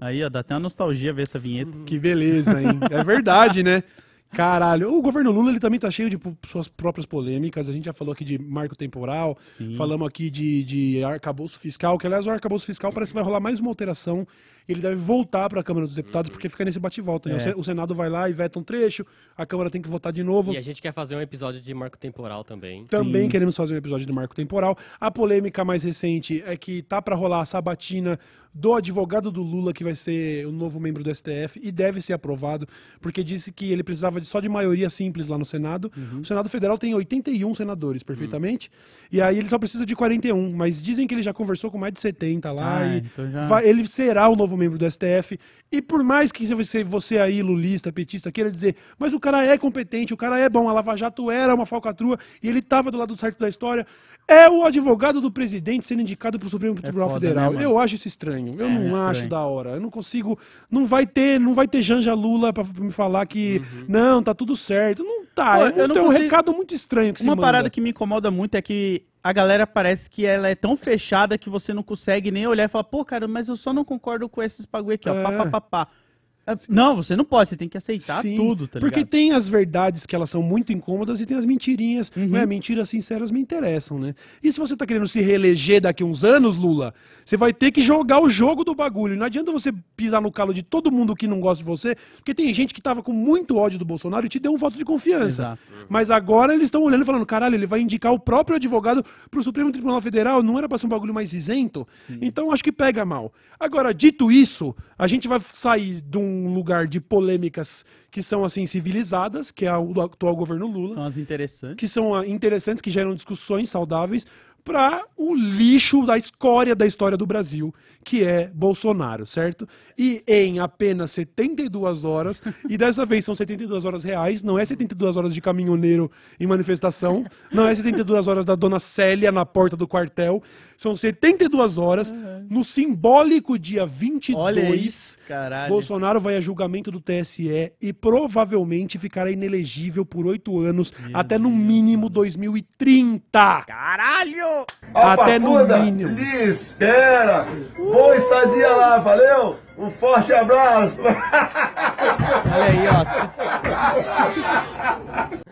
Aí, ó, dá até uma nostalgia ver essa vinheta. Que beleza, hein? É verdade, né? Caralho. O governo Lula ele também tá cheio de suas próprias polêmicas. A gente já falou aqui de marco temporal, Sim. falamos aqui de, de arcabouço fiscal, que aliás o arcabouço fiscal parece que vai rolar mais uma alteração. Ele deve voltar para a Câmara dos Deputados, porque fica nesse bate-volta. né? É. O Sen- O Senado vai lá e veta um trecho, a Câmara tem que votar de novo. E a gente quer fazer um episódio de marco temporal também. Também Sim. queremos fazer um episódio do marco temporal. A polêmica mais recente é que tá pra rolar a sabatina do advogado do Lula, que vai ser o novo membro do STF, e deve ser aprovado, porque disse que ele precisava de, só de maioria simples lá no Senado. Uhum. O Senado Federal tem 81 senadores, perfeitamente, e aí ele só precisa de 41, mas dizem que ele já conversou com mais de 70 lá, Ah, e então já- vai- ele será o novo membro do STF. E por mais que você, você aí, lulista, petista, queira dizer, mas o cara é competente, o cara é bom, a Lava Jato era uma falcatrua e ele tava do lado certo da história, é o advogado do presidente sendo indicado pro Supremo Tribunal foda, Federal. né, eu acho isso estranho. Eu É, não estranho. acho da hora. Eu não consigo. Não vai ter, não vai ter Janja Lula pra me falar que não, tá tudo certo. Não tá. Pô, é, eu muito- não é um consigo- recado muito estranho que se Uma parada que me incomoda muito é que a galera parece que ela é tão fechada que você não consegue nem olhar e falar, pô, cara, mas eu só não concordo com esses bagulho aqui, ó. É. Pá, pá, pá, pá. É, Não, você não pode, você tem que aceitar Sim, tudo, tá Porque ligado? tem as verdades que elas são muito incômodas e tem as mentirinhas. Uhum. Né? Mentiras sinceras me interessam, né? E se você tá querendo se reeleger daqui uns anos, Lula, você vai ter que jogar o jogo do bagulho. Não adianta você pisar no calo de todo mundo que não gosta de você, porque tem gente que tava com muito ódio do Bolsonaro e te deu um voto de confiança. Exato. Mas agora eles estão olhando e falando, caralho, ele vai indicar o próprio advogado pro Supremo Tribunal Federal, não era pra ser um bagulho mais isento? Então acho que pega mal. Agora, dito isso, a gente vai sair de um lugar de polêmicas que são assim civilizadas, que é o atual governo Lula, São as interessantes. que são ah, interessantes, que geram discussões saudáveis, para o lixo da escória da história do Brasil, que é Bolsonaro, certo? E em apenas 72 horas, e dessa vez são 72 horas reais, não é 72 horas de caminhoneiro em manifestação, não é 72 horas da dona Célia na porta do quartel, são 72 horas no simbólico dia 22. Olha isso, caralho. Bolsonaro vai a julgamento do TSE e provavelmente ficará inelegível por oito anos, até no mínimo 2030. Caralho! Até no Papuda, mínimo. Me espera! Boa estadia lá, valeu? Um forte abraço! Olha aí, ó.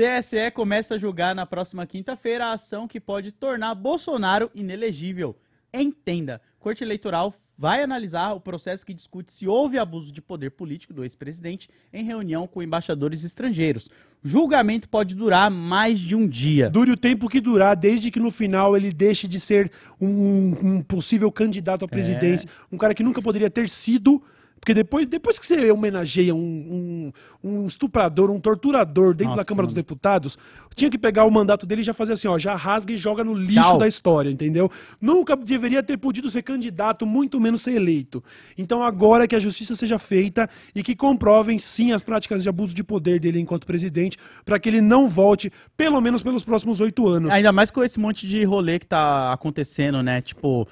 TSE começa a julgar na próxima quinta-feira a ação que pode tornar Bolsonaro inelegível. Entenda, Corte Eleitoral vai analisar o processo que discute se houve abuso de poder político do ex-presidente em reunião com embaixadores estrangeiros. Julgamento pode durar mais de um dia. Dure o tempo que durar, desde que no final ele deixe de ser um, um possível candidato à presidência, um cara que nunca poderia ter sido. Porque depois, depois que você homenageia um, um, um estuprador, um torturador dentro da Nossa, Câmara dos mano. Deputados, tinha que pegar o mandato dele e já fazer assim, ó, já rasga e joga no lixo Tchau. da história, entendeu? Nunca deveria ter podido ser candidato, muito menos ser eleito. Então agora que a justiça seja feita e que comprovem sim as práticas de abuso de poder dele enquanto presidente, para que ele não volte, pelo menos pelos próximos oito anos. Ainda mais com esse monte de rolê que tá acontecendo, né? Tipo,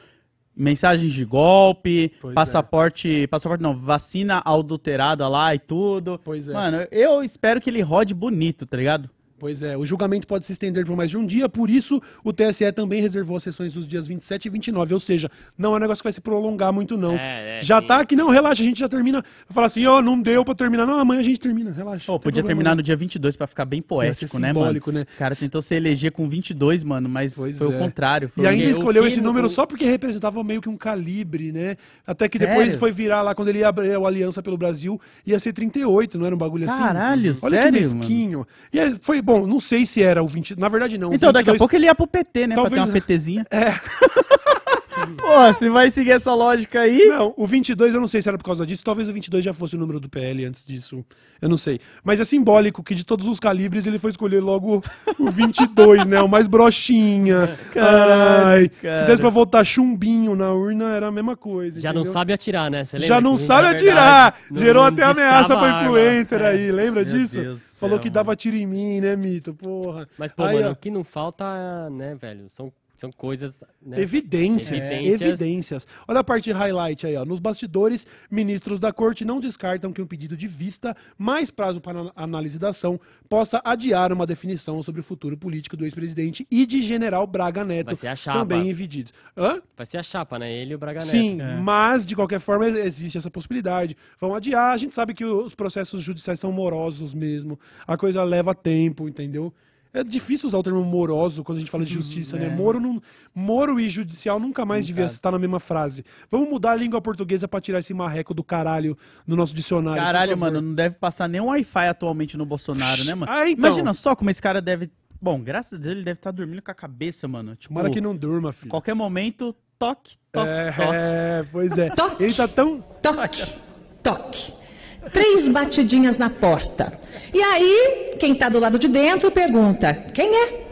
mensagens de golpe, Pois é. passaporte, passaporte não, vacina adulterada lá e tudo. Pois é. Mano, eu espero que ele rode bonito, tá ligado? Pois é, o julgamento pode se estender por mais de um dia, por isso o TSE também reservou as sessões dos dias 27 e 29, ou seja, não é um negócio que vai se prolongar muito não. É, é, já sim. tá aqui, não, relaxa, a gente já termina. Fala assim, ó, não deu pra terminar, não, amanhã a gente termina, relaxa. Tem podia problema terminar não. no dia 22 pra ficar bem poético, né, mano? simbólico, né? O cara tentou se eleger com 22, mano, mas Pois foi é. o contrário. Foi E ainda escolheu esse no- número só porque representava meio que um calibre, né? Até que depois Sério? foi virar lá, quando ele ia abrir a Aliança pelo Brasil, ia ser 38, não era um bagulho assim? Caralho, Olha sério, que mesquinho. E aí foi, bom, não sei se era o 20, na verdade não. Então, daqui a 22 pouco ele ia pro PT, né? Talvez- Pra ter uma PTzinha. É. Pô, se vai seguir essa lógica aí. Não, o 22 eu não sei se era por causa disso. Talvez o 22 já fosse o número do PL antes disso. Eu não sei. Mas é simbólico que de todos os calibres ele foi escolher logo o 22, né? O mais. Caralho, Ai, cara. Se desse pra votar chumbinho na urna, era a mesma coisa. Já não entendeu? sabe atirar, né? Você Já não sabe atirar. verdade, não- Gerou não até ameaça pra a arma. influencer É. aí. Lembra Meu disso? Deus Falou céu, que dava tiro em mim, né, Mito? Porra. Mas, pô, Aí, mano, ó, o que não falta, né, velho? São, são coisas. Né? Evidências, Evidências. evidências. Olha a parte highlight aí, ó. Nos bastidores, ministros da corte não descartam que um pedido de vista, mais prazo para an- análise da ação, possa adiar uma definição sobre o futuro político do ex-presidente e de general Braga Neto, Vai ser a chapa. também evididos. Hã? Vai ser a chapa, né? Ele e o Braga Neto. Sim, mas de qualquer forma existe essa possibilidade. Vão adiar, a gente sabe que os processos judiciais são morosos mesmo. A coisa leva tempo, entendeu? É difícil usar o termo moroso quando a gente fala de justiça, né? Moro, não, moro e judicial nunca mais devia estar na mesma frase. Vamos mudar a língua portuguesa pra tirar esse marreco do caralho no nosso dicionário. Caralho, mano, não deve passar nem um Wi-Fi atualmente no Bolsonaro, né, mano? Ah, então. Imagina só como esse cara deve. Bom, graças a Deus ele deve estar dormindo com a cabeça, mano. Tipo, Tomara que não durma, filho. qualquer momento, toque, toque, É, toque. é, pois é. Toque. Ele tá tão. Toque, toque. Três batidinhas na porta. E aí, quem está do lado de dentro pergunta: quem é?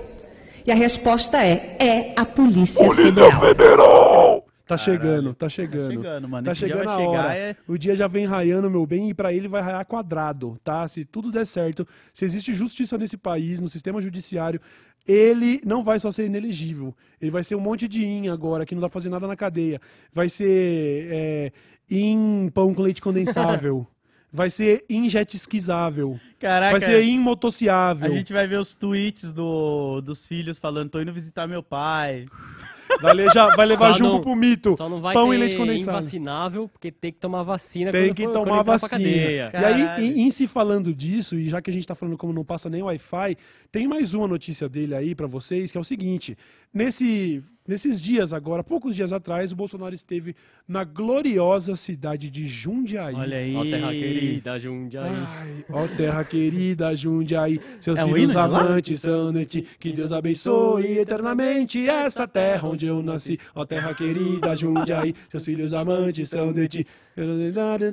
E a resposta é: é a Polícia, Federal. Tá chegando, tá chegando. chegando, mano. Tá Esse dia chegando vai a chegar, hora. é- O dia já vem raiando, meu bem, e pra ele vai raiar quadrado, tá? Se tudo der certo, se existe justiça nesse país, no sistema judiciário, ele não vai só ser inelegível. Ele vai ser um monte de in agora, que não dá pra fazer nada na cadeia. Vai ser é, in pão com leite condensável. vai ser in jet esquisável. Caraca, Vai ser in motociável. a gente vai ver os tweets do, dos filhos falando: tô indo visitar meu pai. Vai, le- já- vai levar Só jumbo não- pro mito. Só não vai pão ser e leite condensado. invacinável, porque tem que tomar vacina Tem que for- tomar vacina. E aí, em, em se falando disso, e já que a gente tá falando como não passa nem Wi-Fi, tem mais uma notícia dele aí pra vocês, que é o seguinte: nesse Nesses dias agora, poucos dias atrás, o Bolsonaro esteve na gloriosa cidade de Jundiaí. Olha aí. Ó, terra querida, Jundiaí. Ai, ó terra querida, Jundiaí, seus É hino filhos amantes são de ti, que Deus abençoe eternamente essa terra onde eu nasci. Ó terra querida, Jundiaí, seus filhos amantes são de ti,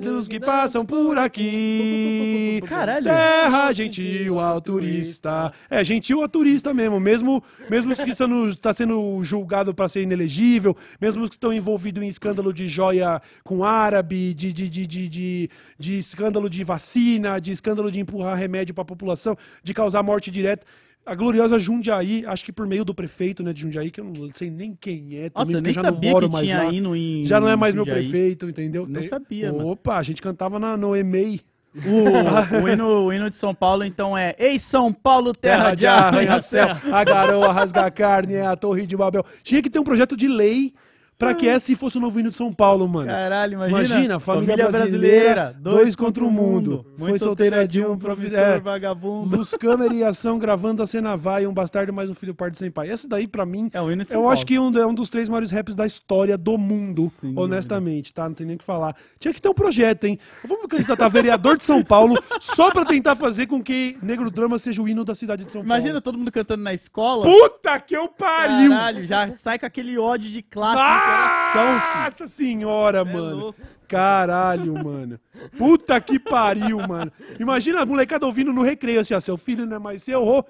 dos que passam por aqui. Caralho. Terra gentil ao turista. É, gentil ao turista mesmo, mesmo, mesmo os que estão tá sendo julgado para ser inelegível, mesmo os que estão envolvidos em escândalo de joia com árabe, de, de, de, de, de escândalo de vacina, de escândalo de empurrar remédio para a população, de causar morte direta. A gloriosa Jundiaí, acho que por meio do prefeito né, de Jundiaí, que eu não sei nem quem é, também, Nossa, eu nem já não sabia moro que mais tinha lá. hino em. Já não é mais meu Jundiaí. prefeito, entendeu? Não Tem- sabia, mano. Opa, a gente cantava na, no EMEI. O, o hino, o hino de São Paulo, então, é Ei, São Paulo, terra de arranha-céu. a garoa rasga a carne, é a torre de Babel. Tinha que ter um projeto de lei pra que esse fosse o novo hino de São Paulo, mano. Caralho, imagina. Imagina, família, brasileira, dois contra o mundo. Mãe Foi solteira de um professor é, vagabundo. Luz, câmera e ação gravando a cena vai, um bastardo mais um filho pardo sem pai. Essa daí, pra mim, É o hino de São eu Paulo. acho que um, é um dos três maiores raps da história do mundo, honestamente, tá? Não tem nem o que falar. Tinha que ter um projeto, hein? Vamos candidatar vereador de São Paulo só pra tentar fazer com que Negro Drama seja o hino da cidade de São Imagina Paulo. todo mundo cantando na escola. Puta que eu pariu! Caralho, já sai com aquele ódio de classe no coração, filho. Nossa senhora, É mano. louco. Caralho, mano. Puta que pariu, mano. Imagina a molecada ouvindo no recreio assim, ó, seu filho não é mais seu, ô,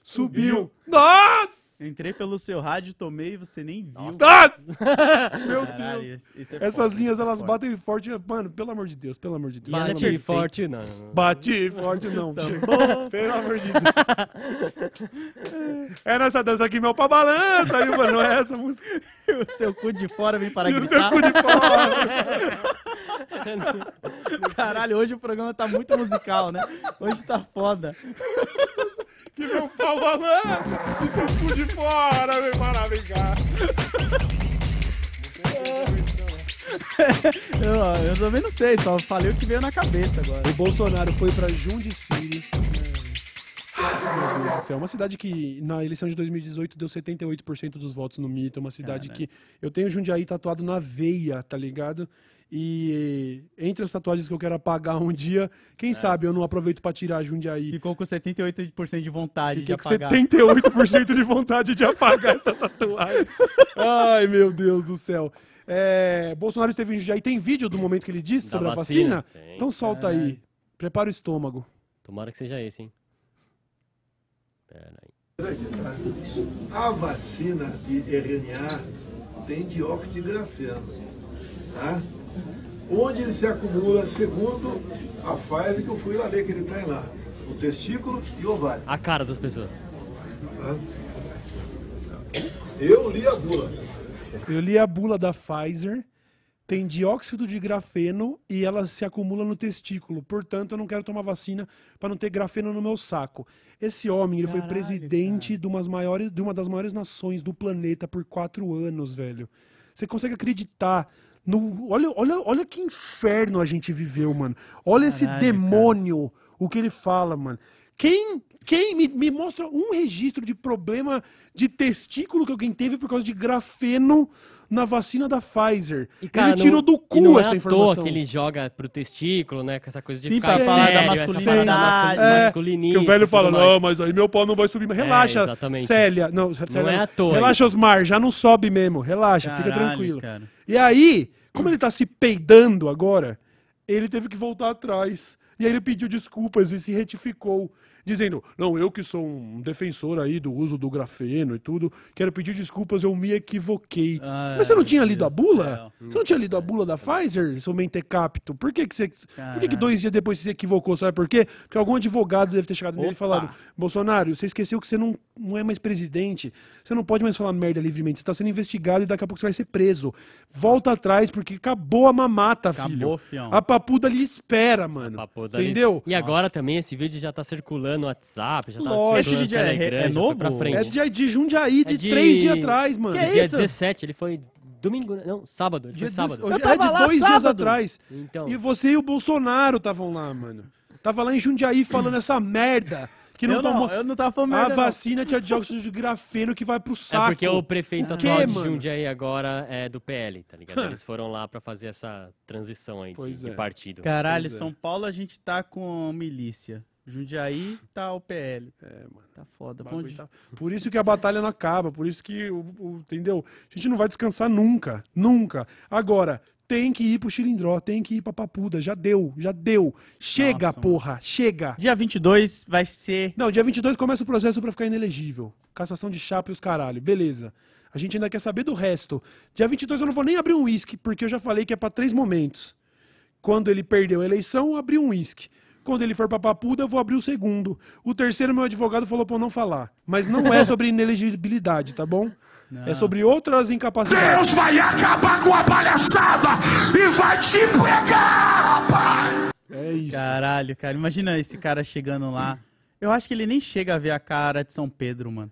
subiu. Nossa! Entrei pelo seu rádio, tomei e você nem viu. Nossa! Meu Caralho, Deus. é Essas foda, linhas, é elas foda. batem forte. Mano, pelo amor de Deus, pelo amor de Deus. E é Bate perfeita. forte, não. Bate forte não. Pelo amor de Deus. É nessa dança aqui, meu pra balança. Aí, mano, não é essa música. O seu cu de fora vem para E o seu gritar. cu de fora. Caralho, hoje o programa tá muito musical, né? Hoje tá foda. Que meu pau balança. E seu cu de fora, vem para vem cá. Eu, eu também não sei, só falei o que veio na cabeça agora. O Bolsonaro foi pra Jundiciri. Meu Deus do céu. Uma cidade que na eleição de 2018 deu 78% dos votos no Mito. Uma cidade Caralho. que eu tenho Jundiaí tatuado na veia, tá ligado? E entre as tatuagens que eu quero apagar um dia, quem sabe eu não aproveito pra tirar Jundiaí. Ficou com 78% de vontade Fiquei de com apagar. 78% de vontade de apagar essa tatuagem. Ai, meu Deus do céu. É, Bolsonaro esteve em Jundiaí. Tem vídeo do momento que ele disse Da sobre a vacina? vacina? Tem. Então solta aí. Prepara o estômago. Tomara que seja esse, hein? Pera aí. A vacina de RNA tem dióxido de grafeno, tá? Onde ele se acumula, segundo a Pfizer que eu fui lá ler que ele tem lá, o testículo e o ovário. A cara das pessoas. tá? Eu li a bula. Eu li a bula da Pfizer, tem dióxido de grafeno e ela se acumula no testículo. Portanto, eu não quero tomar vacina para não ter grafeno no meu saco. Esse homem, ele foi Caralho, presidente de, umas maiores, de uma das maiores nações do planeta por quatro anos, velho. Você consegue acreditar no. Olha, olha, olha que inferno a gente viveu, mano. Olha esse Caralho, demônio, o que ele fala, mano. Quem, quem me, me mostra um registro de problema de testículo que alguém teve por causa de grafeno na vacina da Pfizer? E, cara, ele tirou não- do e cu não é essa à informação. toa que ele joga pro testículo, né? Com essa coisa de Sim, ficar pra falar da masculinidade. parada É, masculinista que o velho e fala, mais. não, mas aí meu pau não vai subir. Relaxa, exatamente. Célia. Não, Célia, é à toa Relaxa, Osmar, já não sobe mesmo. Relaxa, fica Caralho, tranquilo. cara. E aí, como ele tá se peidando agora, ele teve que voltar atrás. E aí ele pediu desculpas e se retificou. Dizendo, não, eu que sou um defensor aí do uso do grafeno e tudo, quero pedir desculpas, eu me equivoquei. Ai, Mas você não tinha meu lido a Deus do bula? céu. Você não tinha lido a bula da Pfizer, seu mentecapto? Por que, que você. Por que, que dois dias depois você se equivocou? Sabe por quê? Porque algum advogado deve ter chegado nele e Opa. falado: Bolsonaro, você esqueceu que você não, não é mais presidente. Você não pode mais falar merda livremente. Você está sendo investigado e daqui a pouco você vai ser preso. Volta atrás, porque acabou a mamata, Acabou, filho. fião. A papuda ali espera, mano. Entendeu? E agora também esse vídeo já tá circulando no WhatsApp, já tá Lógico. Esse no é- é novo? pra frente. É de, de Jundiaí, de, É de- três dias atrás, mano. Que é dia isso? 17, ele foi domingo, não, sábado, ele Dia foi sábado. 16 Eu é de tava lá dois dias sábado. atrás. Então, E você e o Bolsonaro estavam lá, mano. Tava lá em Jundiaí falando essa merda. que não eu, tomou. não, eu não tava falando A merda, não. vacina tinha dióxido de grafeno que vai pro É saco. porque o prefeito O atual de mano? Jundiaí agora é do PL, tá ligado? Eles foram lá pra fazer essa transição aí de, Pois de é. partido. Caralho, Pois é. São Paulo a gente tá com milícia. Jundiaí tá o PL. É, mano. Tá foda. o Bom bagulho dia. tá- Por isso que a batalha não acaba, por isso que, o, o- entendeu? A gente não vai descansar nunca, nunca. Agora, tem que ir pro Chilindró, tem que ir pra Papuda, já deu, já deu. Chega, Nossa, porra, chega. Dia 22 vai ser. Não, dia 22 começa o processo pra ficar inelegível. Cassação de chapa e os caralho, beleza. A gente ainda quer saber do resto. Dia 22 eu não vou nem abrir um uísque, porque eu já falei que é pra três momentos. Quando ele perdeu a eleição, eu abri um uísque. Quando ele for pra Papuda, eu vou abrir o segundo. O terceiro, meu advogado falou pra eu não falar. Mas não é sobre inelegibilidade, tá bom? É sobre outras incapacidades. Deus vai acabar com a palhaçada e vai te pegar, rapaz! É isso. Caralho, cara. Imagina esse cara chegando lá. Eu acho que ele nem chega a ver a cara de São Pedro, mano.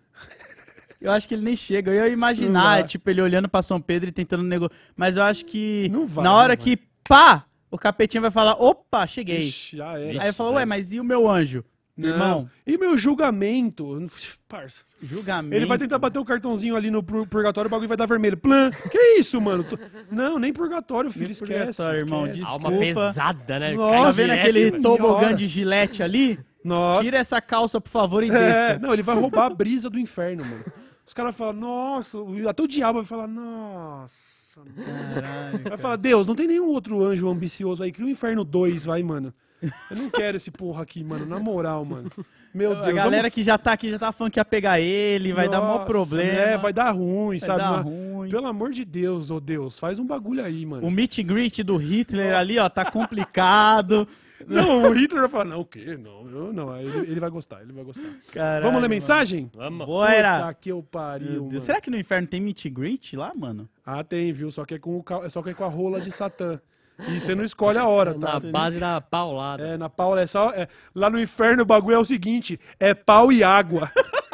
Eu acho que ele nem chega. Eu ia Não imaginar, tipo, ele olhando pra São Pedro e tentando negociar. Mas eu acho que Não vai, na hora não vai. que, pá, o capetinha vai falar, opa, cheguei. Ixi, já era. Aí eu falo, ué, mas e o meu anjo? Não. Irmão, E meu julgamento? Parça. julgamento. Ele vai tentar bater o cartãozinho ali no pur- purgatório, o bagulho vai dar vermelho. Plan. Que isso, mano? Tô- Não, nem purgatório, filho, Nem esquece. purgatório, irmão, esquece. Alma Desculpa. pesada, né? Nossa, Tá vendo aquele tobogã de gilete ali? Nossa. Tira essa calça, por favor, e É, desça. não, ele vai roubar a brisa do inferno, mano. Os caras falam, nossa, até o diabo vai falar, nossa. Caralho. Vai falar, Deus, não tem nenhum outro anjo ambicioso aí, cria o inferno 2, vai, mano. Eu não quero esse porra aqui, mano, na moral, mano. Meu Deus. A galera que já tá aqui já tá falando que ia pegar ele, vai dar maior Nossa, problema. É, vai dar ruim, vai sabe? dar Mas- ruim. Pelo amor de Deus, ô Deus, faz um bagulho aí, mano. O meet and greet do Hitler ali, ó, tá complicado. Não, o Hitler vai falar, não, o quê? Não, eu não. Ele, ele vai gostar, ele vai gostar. Caralho, Vamos ler mano. mensagem? Vamos. Bora! Puta que eu pariu, mano. Será que no inferno tem meet greet lá, mano? Ah, tem, viu? Só que é com, o, ca- só que é com a rola de Satã. E você não escolhe a hora, Na tá? base da paulada. É, na Paula é só. é, lá no inferno o bagulho é o seguinte: é pau e água.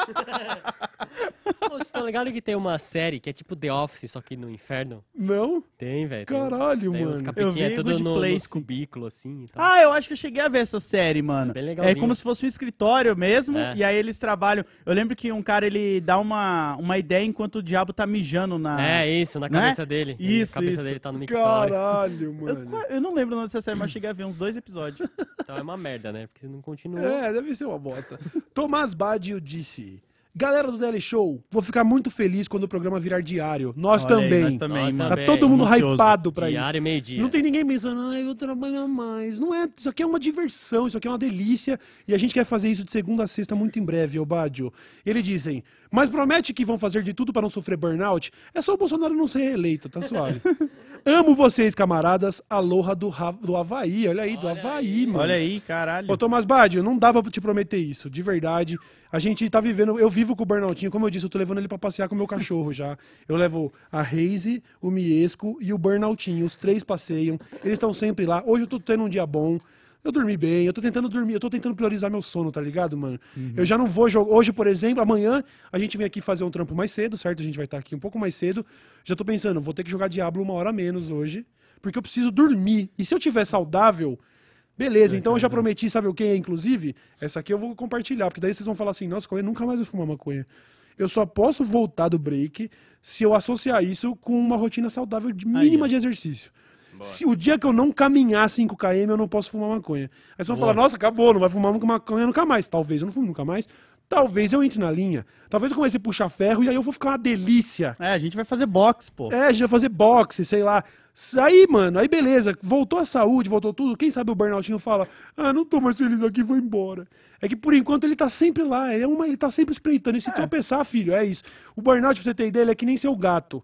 Pô, Vocês estão ligados que tem uma série que é tipo The Office, só que no inferno? Não? Tem, velho. tem- Caralho, tem uns mano. capetinhos, Eu vi é tudo Good no, nos Place. cubículos, assim e tal. Ah, eu acho que eu cheguei a ver essa série, mano. É bem É legalzinho. como se fosse um escritório mesmo, É. e aí eles trabalham. Eu lembro que um cara ele dá uma, uma ideia enquanto o diabo tá mijando na. É isso, na Não é? cabeça dele. Isso, A cabeça isso. dele tá no mictório. Caralho, Eu, mano. eu não lembro o nome dessa série, mas eu cheguei a ver uns dois episódios. Então é uma merda, né? Porque você não continua. É, deve ser uma bosta. Tomás Badio disse: Galera do Daily Show, vou ficar muito feliz quando o programa virar diário. Nós Olha aí, também. nós também, Nós mano. Tá também. todo mundo Ansioso. hypado pra isso. Diário e meio-dia. Não tem ninguém pensando, ah, eu vou trabalhar mais. Não é, isso aqui é uma diversão, isso aqui é uma delícia. E a gente quer fazer isso de segunda a sexta muito em breve, Obádio. Eles dizem, mas promete que vão fazer de tudo para não sofrer burnout? É só o Bolsonaro não ser reeleito, tá suave. Amo vocês, camaradas. Aloha do, do Havaí. Olha aí, do Havaí, mano. Olha aí, caralho. Ô, Tomás Badio, não dá pra te prometer isso, de verdade. A gente tá vivendo, eu vivo com o Burnoutinho, como eu disse, eu tô levando ele pra passear com o meu cachorro já. Eu levo a Reise, o Miesco e o Burnoutinho, os três passeiam. Eles estão sempre lá. Hoje eu tô tendo um dia bom. Eu dormi bem, eu tô tentando dormir, eu tô tentando priorizar meu sono, tá ligado, mano? Eu já não vou jogar. Hoje, por exemplo, amanhã a gente vem aqui fazer um trampo mais cedo, certo? A gente vai estar aqui um pouco mais cedo. Já tô pensando, vou ter que jogar Diablo uma hora menos hoje, porque eu preciso dormir. E se eu tiver saudável, Beleza, então eu já prometi, sabe o que, inclusive? Essa aqui eu vou compartilhar, porque daí vocês vão falar assim, nossa, Cauê, nunca mais vou fumar maconha. Eu só posso voltar do break se eu associar isso com uma rotina saudável de mínima ó. de exercício. Se o dia que eu não caminhar 5km, eu não posso fumar maconha. Aí vocês vão falar, nossa, acabou, não vai fumar nunca maconha nunca mais. Talvez eu não fume nunca mais. Talvez eu entre na linha. Talvez eu comece a puxar ferro e aí eu vou ficar uma delícia. É, a gente vai fazer box, pô. É, a gente vai fazer boxe, sei lá. Aí, mano, aí beleza, voltou a saúde, voltou tudo. Quem sabe o Burnoutinho fala: Ah, não tô mais feliz aqui, vou embora. É que por enquanto ele tá sempre lá, é uma, ele tá sempre espreitando. E se tropeçar, filho, é isso. O burnout, pra você ter ideia, ele é que nem seu gato.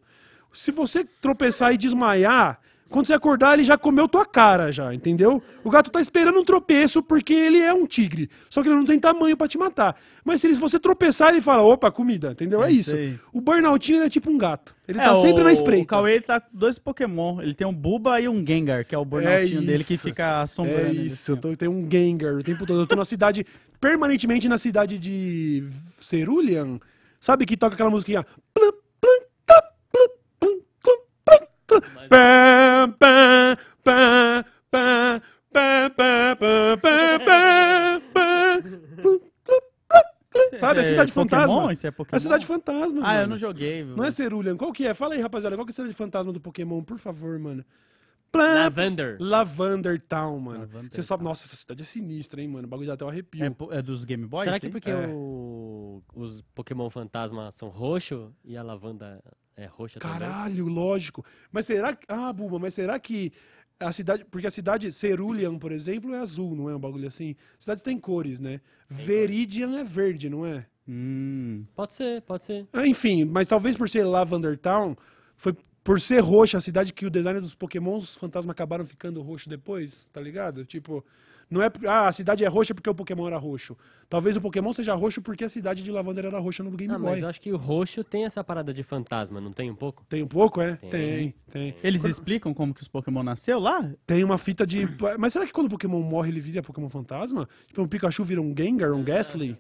Se você tropeçar e desmaiar, quando você acordar, ele já comeu tua cara, já, entendeu? O gato tá esperando um tropeço porque ele é um tigre. Só que ele não tem tamanho pra te matar. Mas se você tropeçar, ele fala: opa, comida, entendeu? É, É isso. O burnoutinho é tipo um gato. Ele É, tá sempre o, na O espreita. Cauê ele tá com dois Pokémon. Ele tem um Buba e um Gengar, que é o burnoutinho dele que fica assombrando. É isso, eu assim, tô, tenho um Gengar o tempo todo. Eu tô na cidade, permanentemente na cidade de Cerulean. Sabe que toca aquela musiquinha? Plum, plum, plum, plum, plum, plum, plum. Pam, pam, Sabe, a cidade fantasma. Isso é Pokémon? A cidade fantasma, Ah, eu mano. não joguei. Não é Cerulean. Qual que é? Fala aí, rapaziada. Qual que é a cidade fantasma do Pokémon? Por favor, mano. Lavender. Lavender Town, mano. Você sabe, nossa, essa cidade é sinistra, hein, mano. O bagulho dá até um arrepio. É, é dos Game Boy? Será sim? que porque É. o- os Pokémon fantasma são roxo e a lavanda é roxa também? Caralho, lógico. Mas será que. Ah, Buba, mas será que a cidade. Porque a cidade Cerulean, por exemplo, é azul, não é um bagulho assim? Cidades têm cores, né? Veridian é verde, não é? Hum. Pode ser, pode ser. Ah, Enfim, mas talvez por ser Lavender Town, foi por ser roxa a cidade que o design dos Pokémons fantasma acabaram ficando roxo depois, tá ligado? Tipo, não é. Ah, a cidade é roxa porque o Pokémon era roxo. Talvez o Pokémon seja roxo porque a cidade de Lavender era roxa no Game Ah, Boy. mas eu acho que o roxo tem essa parada de fantasma, não tem um pouco? Tem um pouco, é? Tem. Tem, tem. Eles explicam como que os Pokémon nasceu lá? Tem uma fita de. Mas será que quando o Pokémon morre ele vira Pokémon fantasma? Tipo, um Pikachu vira um Gengar, um Ghastly?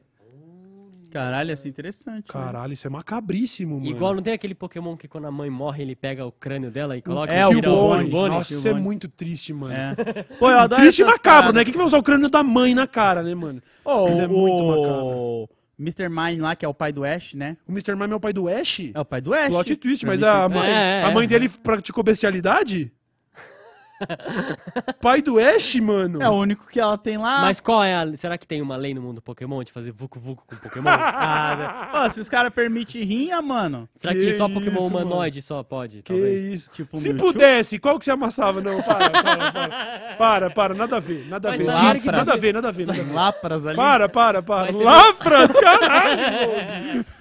Caralho, ia ser interessante. né? Caralho, isso é macabríssimo, mano. Igual não tem aquele Pokémon que quando a mãe morre ele pega o crânio dela e coloca É, e o tira Cubone. Cubone? Nossa, isso é muito triste, mano. É. Pô, eu adoro Triste e macabro, paradas. né? Quem que vai usar o crânio da mãe na cara, né, mano? Mas é o, muito o Mr. Mime lá, que é o pai do Ash, né? O Mr. Mime é o pai do Ash? É o pai do Ash. Plot twist, mas mim, a mãe, É, é, a mãe é. dele praticou bestialidade? pai do Ash, mano? É o único que ela tem lá. Mas qual é a... Será que tem uma lei no mundo Pokémon de fazer vucu vucu com Pokémon? Ah? Pô, se os caras permitem rinha, mano. Será que, Que só Pokémon isso, humanoide só pode? Que talvez? isso. Tipo um Se Mewtwo? pudesse, qual que você amassava? Não, para, para, para. Para, para, nada a ver, nada a ver. nada a ver, nada a ver, nada a ver. Lapras ali. Para, para, para. Lapras, caralho!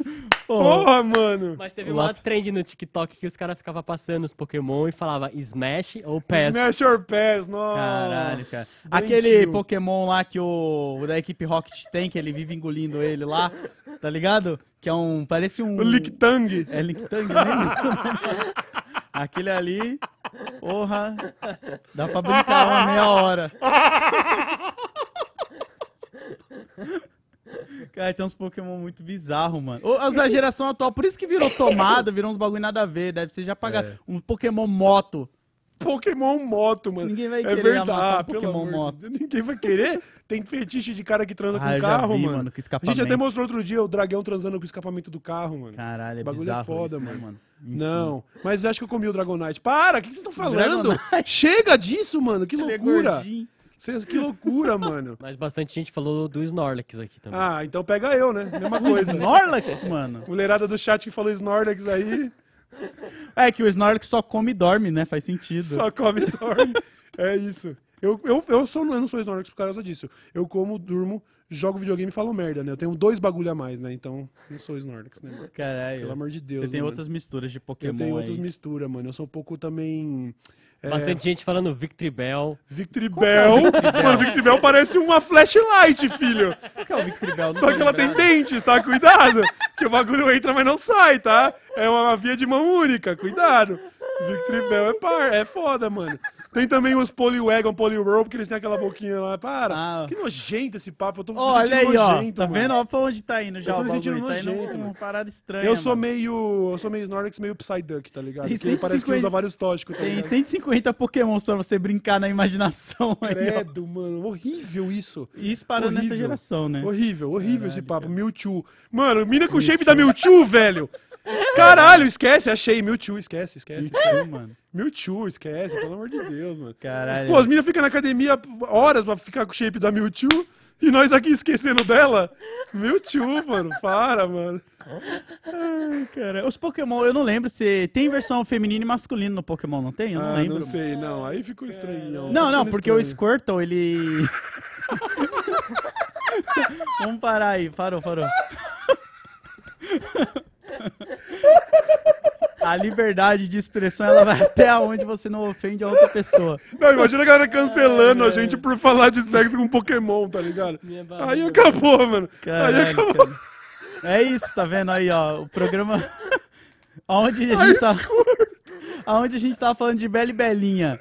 Porra, mano. Mas teve Lá- uma trend no TikTok que os caras ficavam passando os Pokémon e falava Smash ou Pass. Smash or Pass, nossa. Caralho, cara. doentio. Aquele Pokémon lá que o, o da equipe Rocket tem, que ele vive engolindo ele lá, tá ligado? Que é um. Parece um. O Licktang. É Licktang, né? Aquele ali, porra, dá pra brincar uma meia hora. Cara, tem uns Pokémon muito bizarros, mano. Ô, As da geração atual, por isso que virou tomada, virou uns bagulho nada a ver. Deve ser já pagar É. um Pokémon moto. Pokémon moto, mano. Ninguém vai é querer amassar verdade, um Pokémon de moto. Deus. Ninguém vai querer. Tem fetiche de cara que transa Ah, com carro, vi, mano. mano, A gente até mostrou outro dia o dragão transando com o escapamento do carro, mano. Caralho, é O bagulho é bizarro foda, isso, né, mano. Não, mas acho que eu comi o Dragonite. Para, o que vocês estão falando? Chega disso, mano. Que Ele é loucura. gordinho. Que loucura, mano. Mas bastante gente falou do Snorlax aqui também. Ah, então pega eu, né? Mesma coisa. Snorlax, mano. Mulherada do chat que falou Snorlax aí, É que o Snorlax só come e dorme, né? Faz sentido. só come e dorme. É isso. Eu, eu, eu, sou, eu não sou Snorlax por causa disso. Eu como, durmo, jogo videogame e falo merda, né? Eu tenho dois bagulho a mais, né? Então, não sou Snorlax, né? mano? Caralho. Pelo amor de Deus. Você tem mano. outras misturas de Pokémon Eu tenho aí. outras misturas, mano. Eu sou um pouco também. É, Bastante gente falando Victory Bell. Victory Bell. Mano, Victory Bell parece uma flashlight, filho. Qual que é o Victory Bell? Só que ela tem dentes, tá? Cuidado. Que o bagulho entra, mas não sai, tá? É uma via de mão única, cuidado. Victory Bell é par, é foda, mano. Tem também os Poliwagon, Poliwhirl, porque eles têm aquela boquinha lá. Para. Ah. Que nojento esse papo. Eu tô me Ó, olha sentindo aí, ó. nojento, Tá mano. vendo? Ó pra onde tá indo já Eu tô o me bagulho. Tá indo nojento, uma parada estranha, Eu sou mano. meio. Eu sou meio Snorlax, meio Psyduck, tá ligado? Tem Porque ele parece que 150 usa vários tóxicos, tá Tem ligado? 150 Pokémons pra você brincar na imaginação aí, ó. Credo, mano. Horrível isso. E isso parou nessa Horrível. geração, né? Horrível, horrível esse papo. Mewtwo. Mano, mina com o shape da Mewtwo, velho. Caralho, esquece, achei. Mewtwo, esquece, esquece. esquece. Mewtwo, mano. Mewtwo, esquece, pelo amor de Deus, mano. Caralho. Pô, as minas ficam na academia horas pra ficar com o shape da Mewtwo e nós aqui esquecendo dela. Mewtwo, mano, para, mano. Cara, os Pokémon, eu não lembro se tem versão feminina e masculina no Pokémon, não tem? Eu não ah, lembro. não sei, não. Aí ficou estranho. Não, não, porque o Squirtle, ele. Vamos parar aí, parou, parou. A liberdade de expressão ela vai até onde você não ofende a outra pessoa. Não, imagina a galera cancelando a gente por falar de sexo com Pokémon, tá ligado? Aí acabou, mano. Aí Caralho, acabou. cara. É isso, tá vendo aí, ó? O programa. Onde a Aí gente tá. escuro. Aonde a gente tava falando de Bela e Belinha.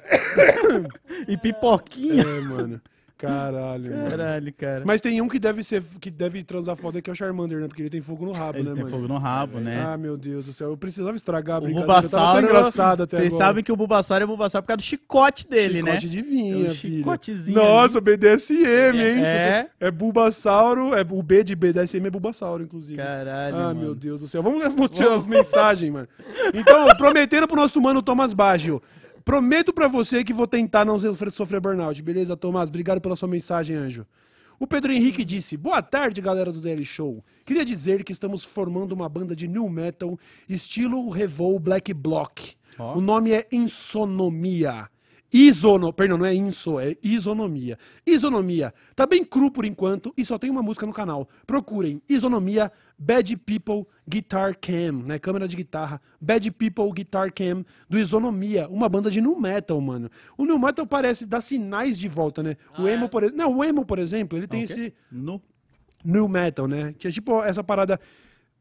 e Pipoquinha. É, mano. Caralho, mano. Caralho, cara. Mas tem um que deve ser que deve transar foda que é o Charmander, né? Porque ele tem fogo no rabo, Ele né, tem mano? fogo no rabo, né? Ah, meu Deus do céu. Eu precisava estragar a o brincadeira. Tava tão Bulbasauro, engraçado até vocês sabem que o Bulbasauro é Bulbasauro por causa do chicote dele, Chicote né? de vinha, É um filho. chicotezinho Nossa, BDSM, hein? É. É Bulbasauro, é, o B de BDSM é Bulbasauro, inclusive. Caralho, Ah, mano. meu Deus do céu. Vamos ler as, notícias, as mensagens, mano. Então, prometendo pro nosso mano Thomas Baggio. Prometo pra você que vou tentar não sofrer, burnout. Beleza, Thomas? Obrigado pela sua mensagem, anjo. O Pedro Henrique disse: Boa tarde, galera do Daily Show. Queria dizer que estamos formando uma banda de new metal estilo Revol Black Block. O nome é Insonomia. Isono, perdão, não é inso, é isonomia. Isonomia. Tá bem cru por enquanto e só tem uma música no canal. Procurem Isonomia Bad People Guitar Cam, né? Câmera de guitarra. Bad People Guitar Cam do Isonomia, uma banda de nu metal, mano. O nu metal parece dar sinais de volta, né? o emo, por exemplo, não, o emo, por exemplo, ele tem esse No... new metal, né? Que é tipo essa parada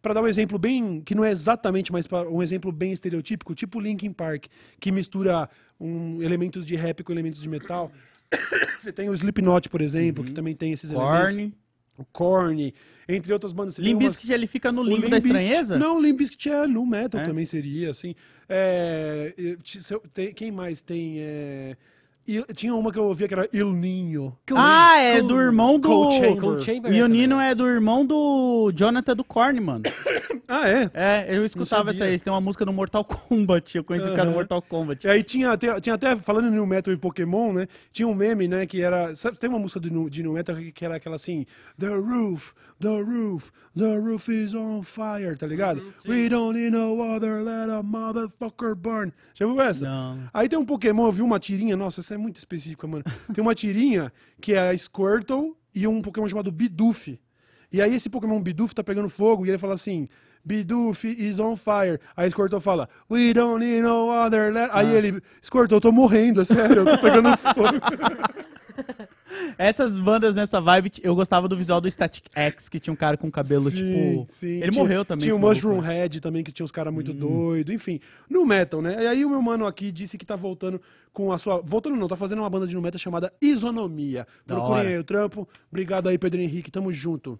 Pra dar um exemplo bem que não é exatamente, mas um exemplo bem estereotípico, tipo Linkin Park, que mistura um, elementos de rap com elementos de metal. Você tem o Slipknot, por exemplo, que também tem esses elementos. O Korn, entre outras bandas. Limp umas- ele fica no limbo da estranheza? Não, Bizkit é nu metal É? também seria, assim. É, tem- quem mais tem? é, Il- tinha uma que eu ouvia que era Il Ninho. Ah, é do irmão do... Cold Chamber. Cold Chamber O Ionino também. é do irmão do Jonathan do Korn, mano. Ah, é? É, eu escutava essa aí. Têm uma música no Mortal Kombat. Eu conheci o cara no Aham. Mortal Kombat. E aí tinha, tem- tinha até, falando no Metal e Pokémon, né? Tinha um meme, né? Que era. Sabe, tem uma música de, New Metal que, era aquela assim: The roof, the roof, the roof is on fire, tá ligado? We don't need no other, let a motherfucker burn. Já viu essa? Não. Aí tem um Pokémon, eu vi uma tirinha, nossa, essa é muito específica, mano. Tem uma tirinha que é a Squirtle e um Pokémon chamado Bidoof. E aí esse Pokémon Bidoof tá pegando fogo e ele fala assim: Bidoof is on fire. Aí Squirtle fala: We don't need no other. Let... Aí ele: Squirtle, eu tô morrendo, é sério, eu tô pegando fogo. Essas bandas nessa vibe, eu gostava do visual do Static X, que tinha um cara com cabelo, tipo... Ele Tinha- morreu também. Tinha o maluco, Mushroom né? Head também, que tinha os caras muito doidos, enfim. No metal, né? E aí o meu mano aqui disse que tá voltando com a sua. Voltando não, tá fazendo uma banda de no metal chamada Isonomia. Da Procurem hora. aí o trampo. Obrigado aí, Pedro Henrique. Tamo junto.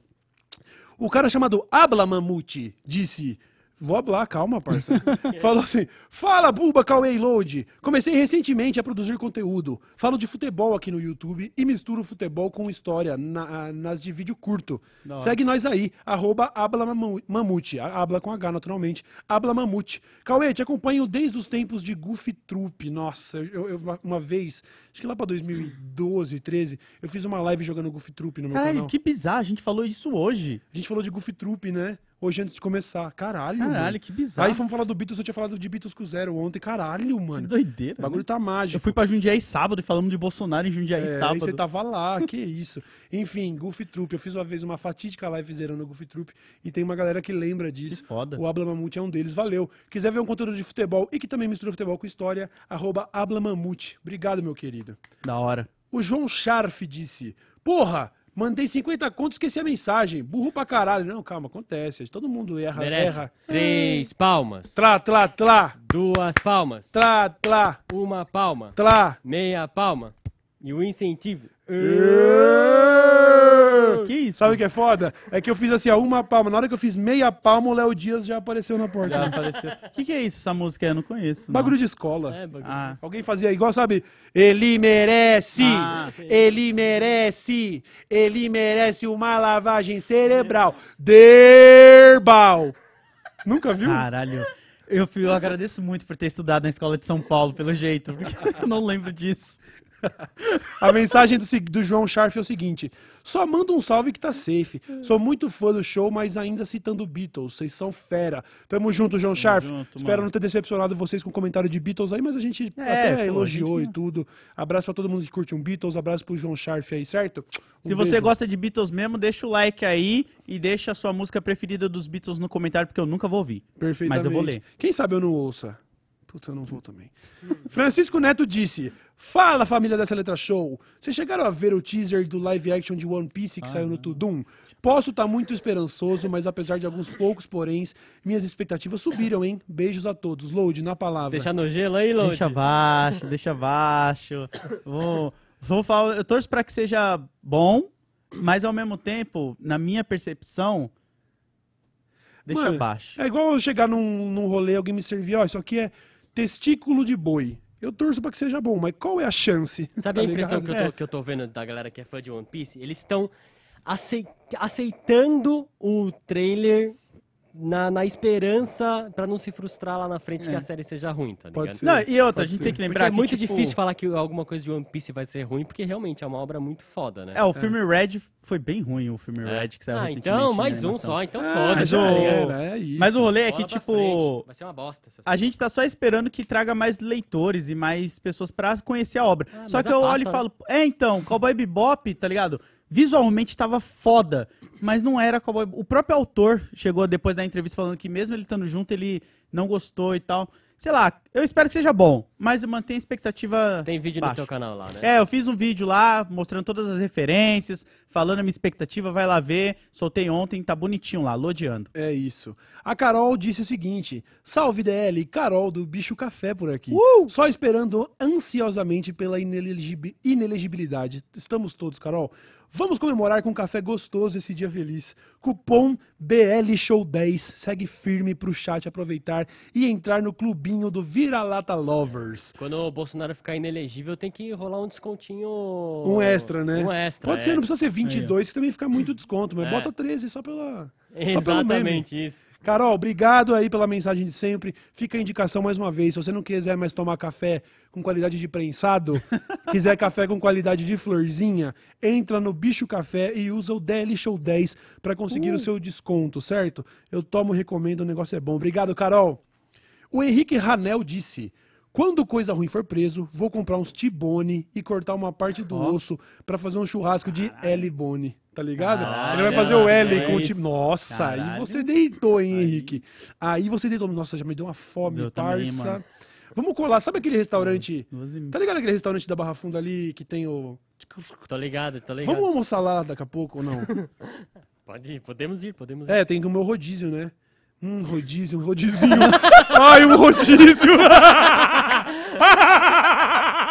O cara chamado Abla Mamute disse. Vou hablar, calma, parça. Falou assim: Fala, Buba, Cauê Load. Comecei recentemente a produzir conteúdo. Falo de futebol aqui no YouTube e misturo futebol com história na- nas de vídeo curto. Hora. Segue nós aí, arroba Abla Mamu- Mamute. Abla com H, naturalmente. Abla Mamute. Cauê, te acompanho desde os tempos de Goofy Troop. Nossa, eu, eu- uma vez, acho que lá pra 2012, 13, eu fiz uma live jogando Goofy Troop no meu Caralho, canal. que bizarro. A gente falou isso hoje. A gente falou de Goofy Troop, né? Hoje antes de começar. Caralho, Caralho, mano. que bizarro. Aí fomos falar do Beatles, eu tinha falado de Beatles com Zero ontem. Caralho, Que mano. doideira. O bagulho né? tá mágico. Eu fui pra Jundiaí sábado e falamos de Bolsonaro em Jundiaí É, aí sábado. você tava lá, que isso. Enfim, Goofy Troop. Eu fiz uma vez uma fatídica live zerando o Goofy Troop e tem uma galera que lembra disso. Que foda. O Abla Mamute é um deles, valeu. Quiser ver um conteúdo de futebol e que também mistura futebol com história, arroba Abla Mamute. Obrigado, meu querido. Da hora. O João Scharf disse: Porra, mandei 50 contos, esqueci a mensagem. Burro pra caralho. Não, calma, acontece. Todo mundo erra, Merece. erra. Três palmas. Trá, trá, trá, Duas palmas. trá, trá, Uma palma. trá. Meia palma. E o incentivo. Que isso? Sabe o que é foda? É que eu fiz assim, ó, uma palma. Na hora que eu fiz meia palma, o Léo Dias já apareceu na porta. Já apareceu. O que, que é isso, essa música? Eu não conheço. não. Bagulho de escola. É, bagulho. Ah, Alguém fazia igual, sabe? Ele merece, Ah. ele merece, ele merece uma lavagem cerebral. Derbal. Nunca viu? caralho. Eu, eu agradeço muito por ter estudado na escola de São Paulo, pelo jeito. Porque eu não lembro disso. A mensagem do, do João Scharf é o seguinte: só manda um salve que tá safe. Sou muito fã do show, mas ainda citando Beatles. Vocês são fera. Tamo junto, João Scharf. junto, Espero mano. não ter decepcionado vocês com o comentário de Beatles aí, mas a gente É, até pô, elogiou gente- e tudo. Abraço pra todo mundo que curte um Beatles, abraço pro João Scharf aí, certo? Um Se você beijo. gosta de Beatles mesmo, deixa o like aí e deixa a sua música preferida dos Beatles no comentário, porque eu nunca vou ouvir. Perfeitamente. Mas eu vou ler. Quem sabe eu não ouça. Putz, eu não vou também. Francisco Neto disse: Fala, família dessa letra show. Vocês chegaram a ver o teaser do live action de One Piece que saiu no Tudum? Posso estar muito esperançoso, mas apesar de alguns poucos poréns, minhas expectativas subiram, hein? Beijos a todos. Load, na palavra. Deixar no gelo aí, Load. Deixa abaixo, deixa abaixo. Vou Vou falar, eu torço pra que seja bom, mas ao mesmo tempo, na minha percepção, deixa Mano, abaixo. É igual eu chegar num, num rolê, alguém me servir, ó, isso aqui é testículo de boi. Eu torço pra que seja bom, mas qual é a chance? Sabe Tá a impressão que eu, É. tô, que eu tô vendo da galera que é fã de One Piece? Eles estão acei- aceitando o trailer na, na esperança pra não se frustrar lá na frente que a série seja ruim, tá Pode ligado? ser. Não, e outra, a Pode gente ser. tem que Porque lembrar é muito que, tipo, difícil falar que alguma coisa de One Piece vai ser ruim, porque realmente é uma obra muito foda, né? É, o filme Red foi bem ruim, o filme É. Red que saiu Ah, recentemente. então, na mais um só, então Ah, foda-se. já mas o- era, é isso. Mas o rolê é que, tipo. Vai ser uma bosta. essa a gente tá só esperando que traga mais leitores e mais pessoas pra conhecer a obra. Ah, só que eu afasta, olho e né? falo, é então, Cowboy Bebop, tá ligado? Visualmente tava foda, mas não era Cowboy O próprio autor chegou depois da entrevista falando que mesmo ele estando junto, ele não gostou e tal. Sei lá, eu espero que seja bom, mas mantém a expectativa Tem vídeo baixa. no teu canal lá, né? É, eu fiz um vídeo lá, mostrando todas as referências, falando a minha expectativa, vai lá ver. Soltei ontem, tá bonitinho lá, lodeando. É isso. A Carol disse o seguinte: Salve DL, Carol do Bicho Café por aqui. Uh! Só esperando ansiosamente pela inelegibilidade. Estamos todos, Carol. Vamos comemorar com um café gostoso esse dia feliz. Cupom BL Show 10. Segue firme pro chat aproveitar e entrar no clubinho do Vira-Lata Lovers. Quando o Bolsonaro ficar inelegível, tem que rolar um descontinho. Um extra, né? Um extra. Pode é. ser, não precisa ser 22, que também fica muito desconto, mas É. bota 13 só pela. Exatamente isso. Carol, obrigado aí pela mensagem de sempre. Fica a indicação mais uma vez. Se você não quiser mais tomar café com qualidade de prensado, quiser café com qualidade de florzinha, entra no Bicho Café e usa o DL Show 10 para conseguir o seu desconto, certo? Eu tomo, recomendo, o negócio é bom. Obrigado, Carol. O Henrique Ranel disse: Quando coisa ruim for preso, vou comprar uns T-bone e cortar uma parte do osso pra fazer um churrasco de L-bone. Tá ligado? Caralho, Ele vai fazer o L é com o isso. T. Nossa, aí Caralho. você deitou, hein, Henrique? Aí você deitou. Nossa, já me deu uma fome, Eu também, parça. mano. Vamos colar. Sabe aquele restaurante. Tá ligado aquele restaurante da Barra Funda ali que tem o. Tô ligado, tô ligado. Vamos almoçar lá daqui a pouco ou não? Pode ir, podemos ir, podemos ir. É, tem o meu rodízio, né? Um rodízio, um rodízio. Ai, um rodízio!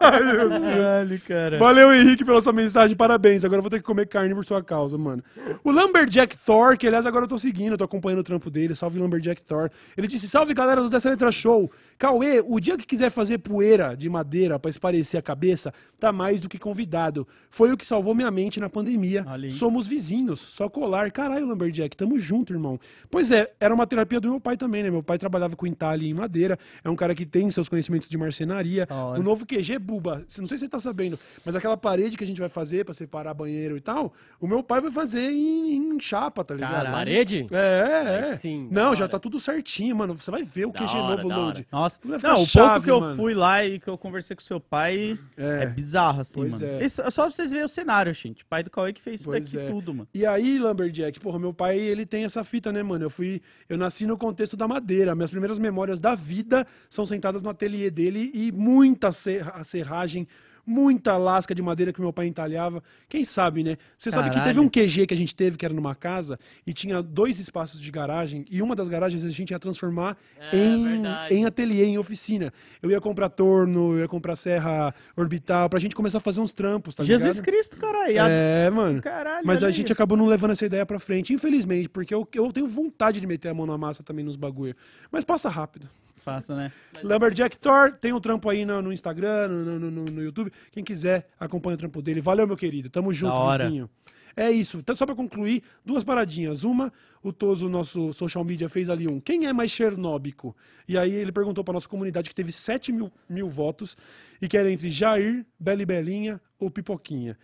Ai, meu Deus. Caralho, cara. Valeu, Henrique, pela sua mensagem. Parabéns. Agora eu vou ter que comer carne por sua causa, mano. O Lumberjack Thor, que aliás agora eu tô seguindo, eu tô acompanhando o trampo dele. Salve, Lumberjack Thor. Ele disse: Salve, galera do Dessa Letra Show. Cauê, o dia que quiser fazer poeira de madeira pra esparecer a cabeça, tá mais do que convidado. Foi o que salvou minha mente na pandemia. Aí. Somos vizinhos, só colar. Caralho, Lumberjack, tamo junto, irmão. Pois é, era uma terapia do meu pai também, né? Meu pai trabalhava com entalhe em madeira. É um cara que tem seus conhecimentos de marcenaria. Hora. O novo QG Buba, não sei se você tá sabendo, mas aquela parede que a gente vai fazer pra separar banheiro e tal, o meu pai vai fazer em, em chapa, tá ligado? Caralho. Parede? É, é. Aí sim, não, já hora. tá tudo certinho, mano. Você vai ver o Da QG hora, novo load. Nossa, não, o chave, pouco que eu mano. fui lá e que eu conversei com seu pai É. é, bizarro, assim, Pois mano. é. Esse- só pra vocês verem o cenário, gente. Pai do Cauê que fez isso Pois daqui é. tudo, mano. E aí, Lumberjack, porra, meu pai, ele tem essa fita, né, mano? Eu fui, eu nasci no contexto da madeira. Minhas primeiras memórias da vida são sentadas no ateliê dele e muita serra- serragem, muita lasca de madeira que meu pai entalhava. Quem sabe, né? Você sabe que teve um QG que a gente teve que era numa casa e tinha dois espaços de garagem e uma das garagens a gente ia transformar É, em, verdade. em ateliê, em oficina. Eu ia comprar torno, eu ia comprar serra orbital pra gente começar a fazer uns trampos, tá Jesus ligado? Cristo, caralho. É, mano. Caralho, Mas a gente acabou não levando essa ideia pra frente, infelizmente, porque eu, eu tenho vontade de meter a mão na massa também nos bagulho. Mas passa rápido. Faça, né? Lumberjack Thor, tem um trampo aí no, no Instagram, no, no, no- YouTube. Quem quiser, acompanha o trampo dele. Valeu, meu querido. Tamo junto, hora. vizinho. É isso. Então, só pra concluir, duas paradinhas. Uma, o Toso, nosso social media, fez ali um. Quem é mais xernóbico? E aí ele perguntou pra nossa comunidade que teve 7 mil, mil votos e que era entre Jair, Beli Belinha ou Pipoquinha.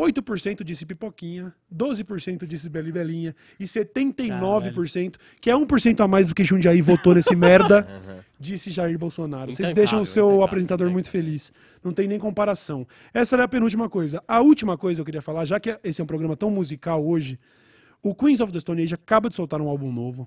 8% disse Pipoquinha, 12% disse Beli Belinha e 79%, que é 1% a mais do que Jundiaí votou nesse merda, disse Jair Bolsonaro. Vocês deixam o seu apresentador muito feliz. Não tem nem comparação. Essa era a penúltima coisa. A última coisa que eu queria falar, já que esse é um programa tão musical hoje, o Queens of the Stone Age acaba de soltar um álbum novo.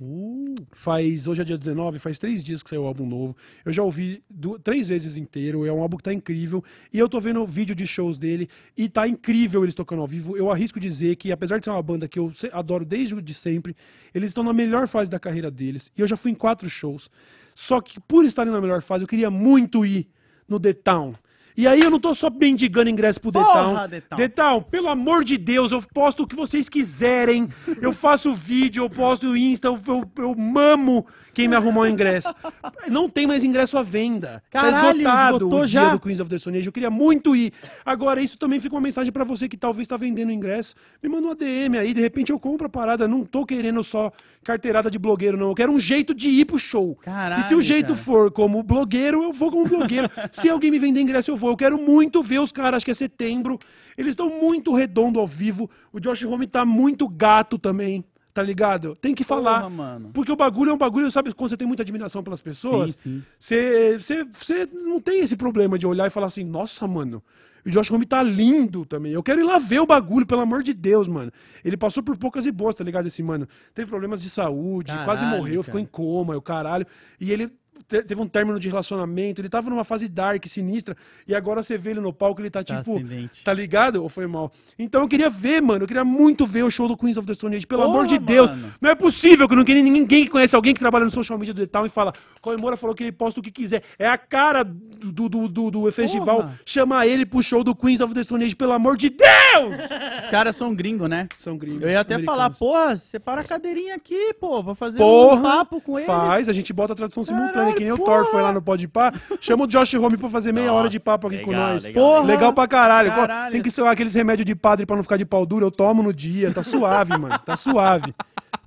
Faz, hoje é dia 19, faz três dias que saiu o álbum novo. Eu já ouvi du- três vezes inteiro, é um álbum que tá incrível. E eu tô vendo vídeo de shows dele e tá incrível eles tocando ao vivo. Eu arrisco dizer que, apesar de ser uma banda que eu adoro desde de sempre, eles estão na melhor fase da carreira deles. E eu já fui em quatro shows. Só que por estarem na melhor fase, eu queria muito ir no The Town. E aí eu não tô só mendigando ingresso pro Detal. Detal. Detal, pelo amor de Deus, eu posto o que vocês quiserem. Eu faço vídeo, eu posto Insta, eu, eu, eu mamo quem me arrumou o ingresso. Não tem mais ingresso à venda. Caralho, tá esgotado o já? dia do Queens of the Stone Age. Eu queria muito ir. Agora, isso também fica uma mensagem pra você que talvez tá vendendo ingresso. Me manda uma DM aí, de repente eu compro a parada. Não tô querendo só carteirada de blogueiro, não. Eu quero um jeito de ir pro show. Caralho, e se o jeito cara. for como blogueiro, eu vou como blogueiro. se alguém me vender ingresso, eu vou. Eu quero muito ver os caras, acho que é setembro. Eles estão muito redondo ao vivo. O Josh Home tá muito gato também. Tá ligado? Tem que falar. Porra, mano. Porque o bagulho é um bagulho, sabe, quando você tem muita admiração pelas pessoas, você você- você não tem esse problema de olhar e falar assim, nossa, mano, o Josh Home tá lindo também. Eu quero ir lá ver o bagulho, pelo amor de Deus, mano. Ele passou por poucas e boas, tá ligado? Esse mano. Teve problemas de saúde, Caralho, quase morreu, cara. ficou em coma, o caralho. E ele teve um término de relacionamento, ele tava numa fase dark, sinistra, e agora você vê ele no palco, ele tá Tá tipo, acidente. tá ligado? Ou foi mal? Então eu queria ver, mano, eu queria muito ver o show do Queens of the Stone Age, pelo Porra, amor de Deus. mano. Não é possível que não tem ninguém que conhece alguém que trabalha no social media do Town e fala, Cauê Moura falou que ele posta o que quiser. É a cara do, do, do, do festival Porra. chamar ele pro show do Queens of the Stone Age, pelo amor de Deus! Os caras são gringos, né? São gringos. Eu ia até falar, porra, separa a cadeirinha aqui, pô, pra fazer Porra, um papo com eles. faz, a gente bota a tradução simultânea, Caralho, que nem o porra. Thor foi lá no Pode Pá. Chama o Josh Home pra fazer meia Nossa, hora de papo aqui com legal, nós. legal, Porra, legal. pra caralho. Pô, Caralho. Tem que ser aqueles remédios de padre pra não ficar de pau duro. Eu tomo no dia, tá suave, mano. Tá suave.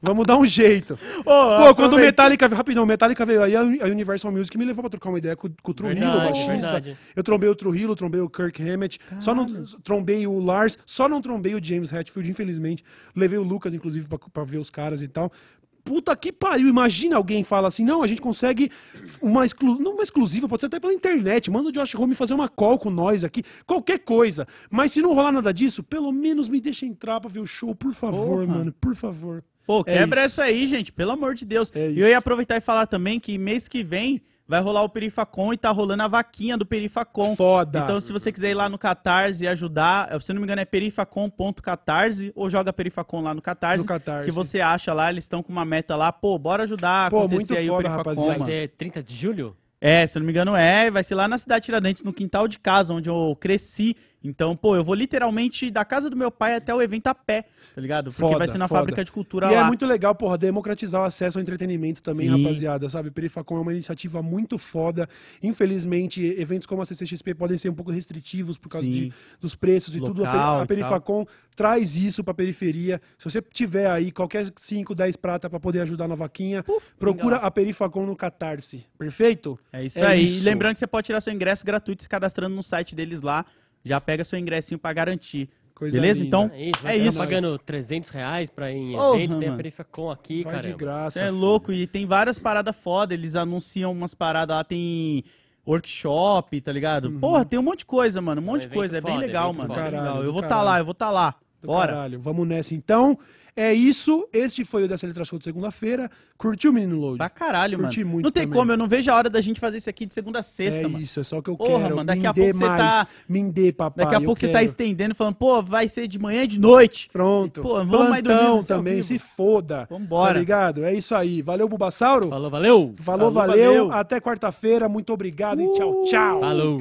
Vamos dar um jeito. Pô, quando o Metallica, rapidão, o Metallica veio aí, a Universal Music me levou pra trocar uma ideia com, com o Trujillo, o baixista. verdade. Eu trombei o Trujillo, trombei o Kirk Hammett, só não trombei o Lars, só não trombei o James Hetfield, infelizmente. Levei o Lucas, inclusive, pra, pra ver os caras e tal. Puta que pariu, imagina alguém fala assim, não, a gente consegue uma, exclu não uma exclusiva, pode ser até pela internet, manda o Josh Home fazer uma call com nós aqui, qualquer coisa. Mas se não rolar nada disso, pelo menos me deixa entrar pra ver o show, por favor, Porra. mano, por favor. Pô, É quebra isso. essa aí, gente, pelo amor de Deus. É e eu ia aproveitar e falar também que mês que vem vai rolar o Perifacon e tá rolando a vaquinha do Perifacon. Foda. Então, se você quiser ir lá no Catarse e ajudar, eh, se eu não me engano é perifacon.catarse ou joga Perifacon lá no Catarse, No Catarse. que você acha lá, eles estão com uma meta lá, pô, bora ajudar, Pô, acontecer muito aí foda, o Perifacon, rapaziada. Vai ser 30 de julho? É, se eu não me engano é, vai ser lá na cidade Tiradentes, no quintal de casa, onde eu cresci. Então, pô, eu vou literalmente da casa do meu pai até o evento a pé, tá ligado? Porque Foda, vai ser na foda. fábrica de cultura E lá. é muito legal, porra, democratizar o acesso ao entretenimento também, Sim. rapaziada, sabe? Perifacom é uma iniciativa muito foda. Infelizmente, eventos como a CCXP podem ser um pouco restritivos por causa de, dos preços e tudo. A, Peri- Local a e Perifacom traz isso pra periferia. Se você tiver aí qualquer 5, 10 prata pra poder ajudar na vaquinha, procura a Perifacom no Catarse. Perfeito? É isso aí. E lembrando que você pode tirar seu ingresso gratuito se cadastrando no site deles lá. Já pega seu ingressinho pra garantir. Coisa Beleza? linda. Então, É isso, é isso. pagando 300 reais pra ir em Porra, eventos, tem a mano. Perifacom aqui, cara. de graça. Você é filho. louco. E tem várias paradas foda. Eles anunciam umas paradas lá, tem workshop, tá ligado? Uhum. Porra, tem um monte de coisa, mano. Um monte de evento coisa. É bem foda, legal, evento mano. foda. Bem Caralho, legal. Eu vou tá caralho. lá, eu vou tá lá. Do Bora. Caralho, vamos nessa então. É isso. Este foi o Dessa Letra Show de segunda-feira. Curtiu, menino Load? Pra caralho, Curti mano. muito Não tem também. como, eu não vejo a hora da gente fazer isso aqui de segunda a sexta, é mano. isso, é só o que eu Porra, quero. mano, daqui me a dê pouco você mais. tá- Me dê, papai. Daqui a pouco você tá quero. estendendo, falando, pô, vai ser de manhã e de noite. Pronto. Pô, não vamos mais dormir, Plantão ser ao também, se foda. Vambora. Tá ligado? É isso aí. Valeu, Bubassauro. Falou, valeu! Falou, Falou, valeu. valeu. Até quarta-feira. Muito obrigado e tchau, tchau. Falou!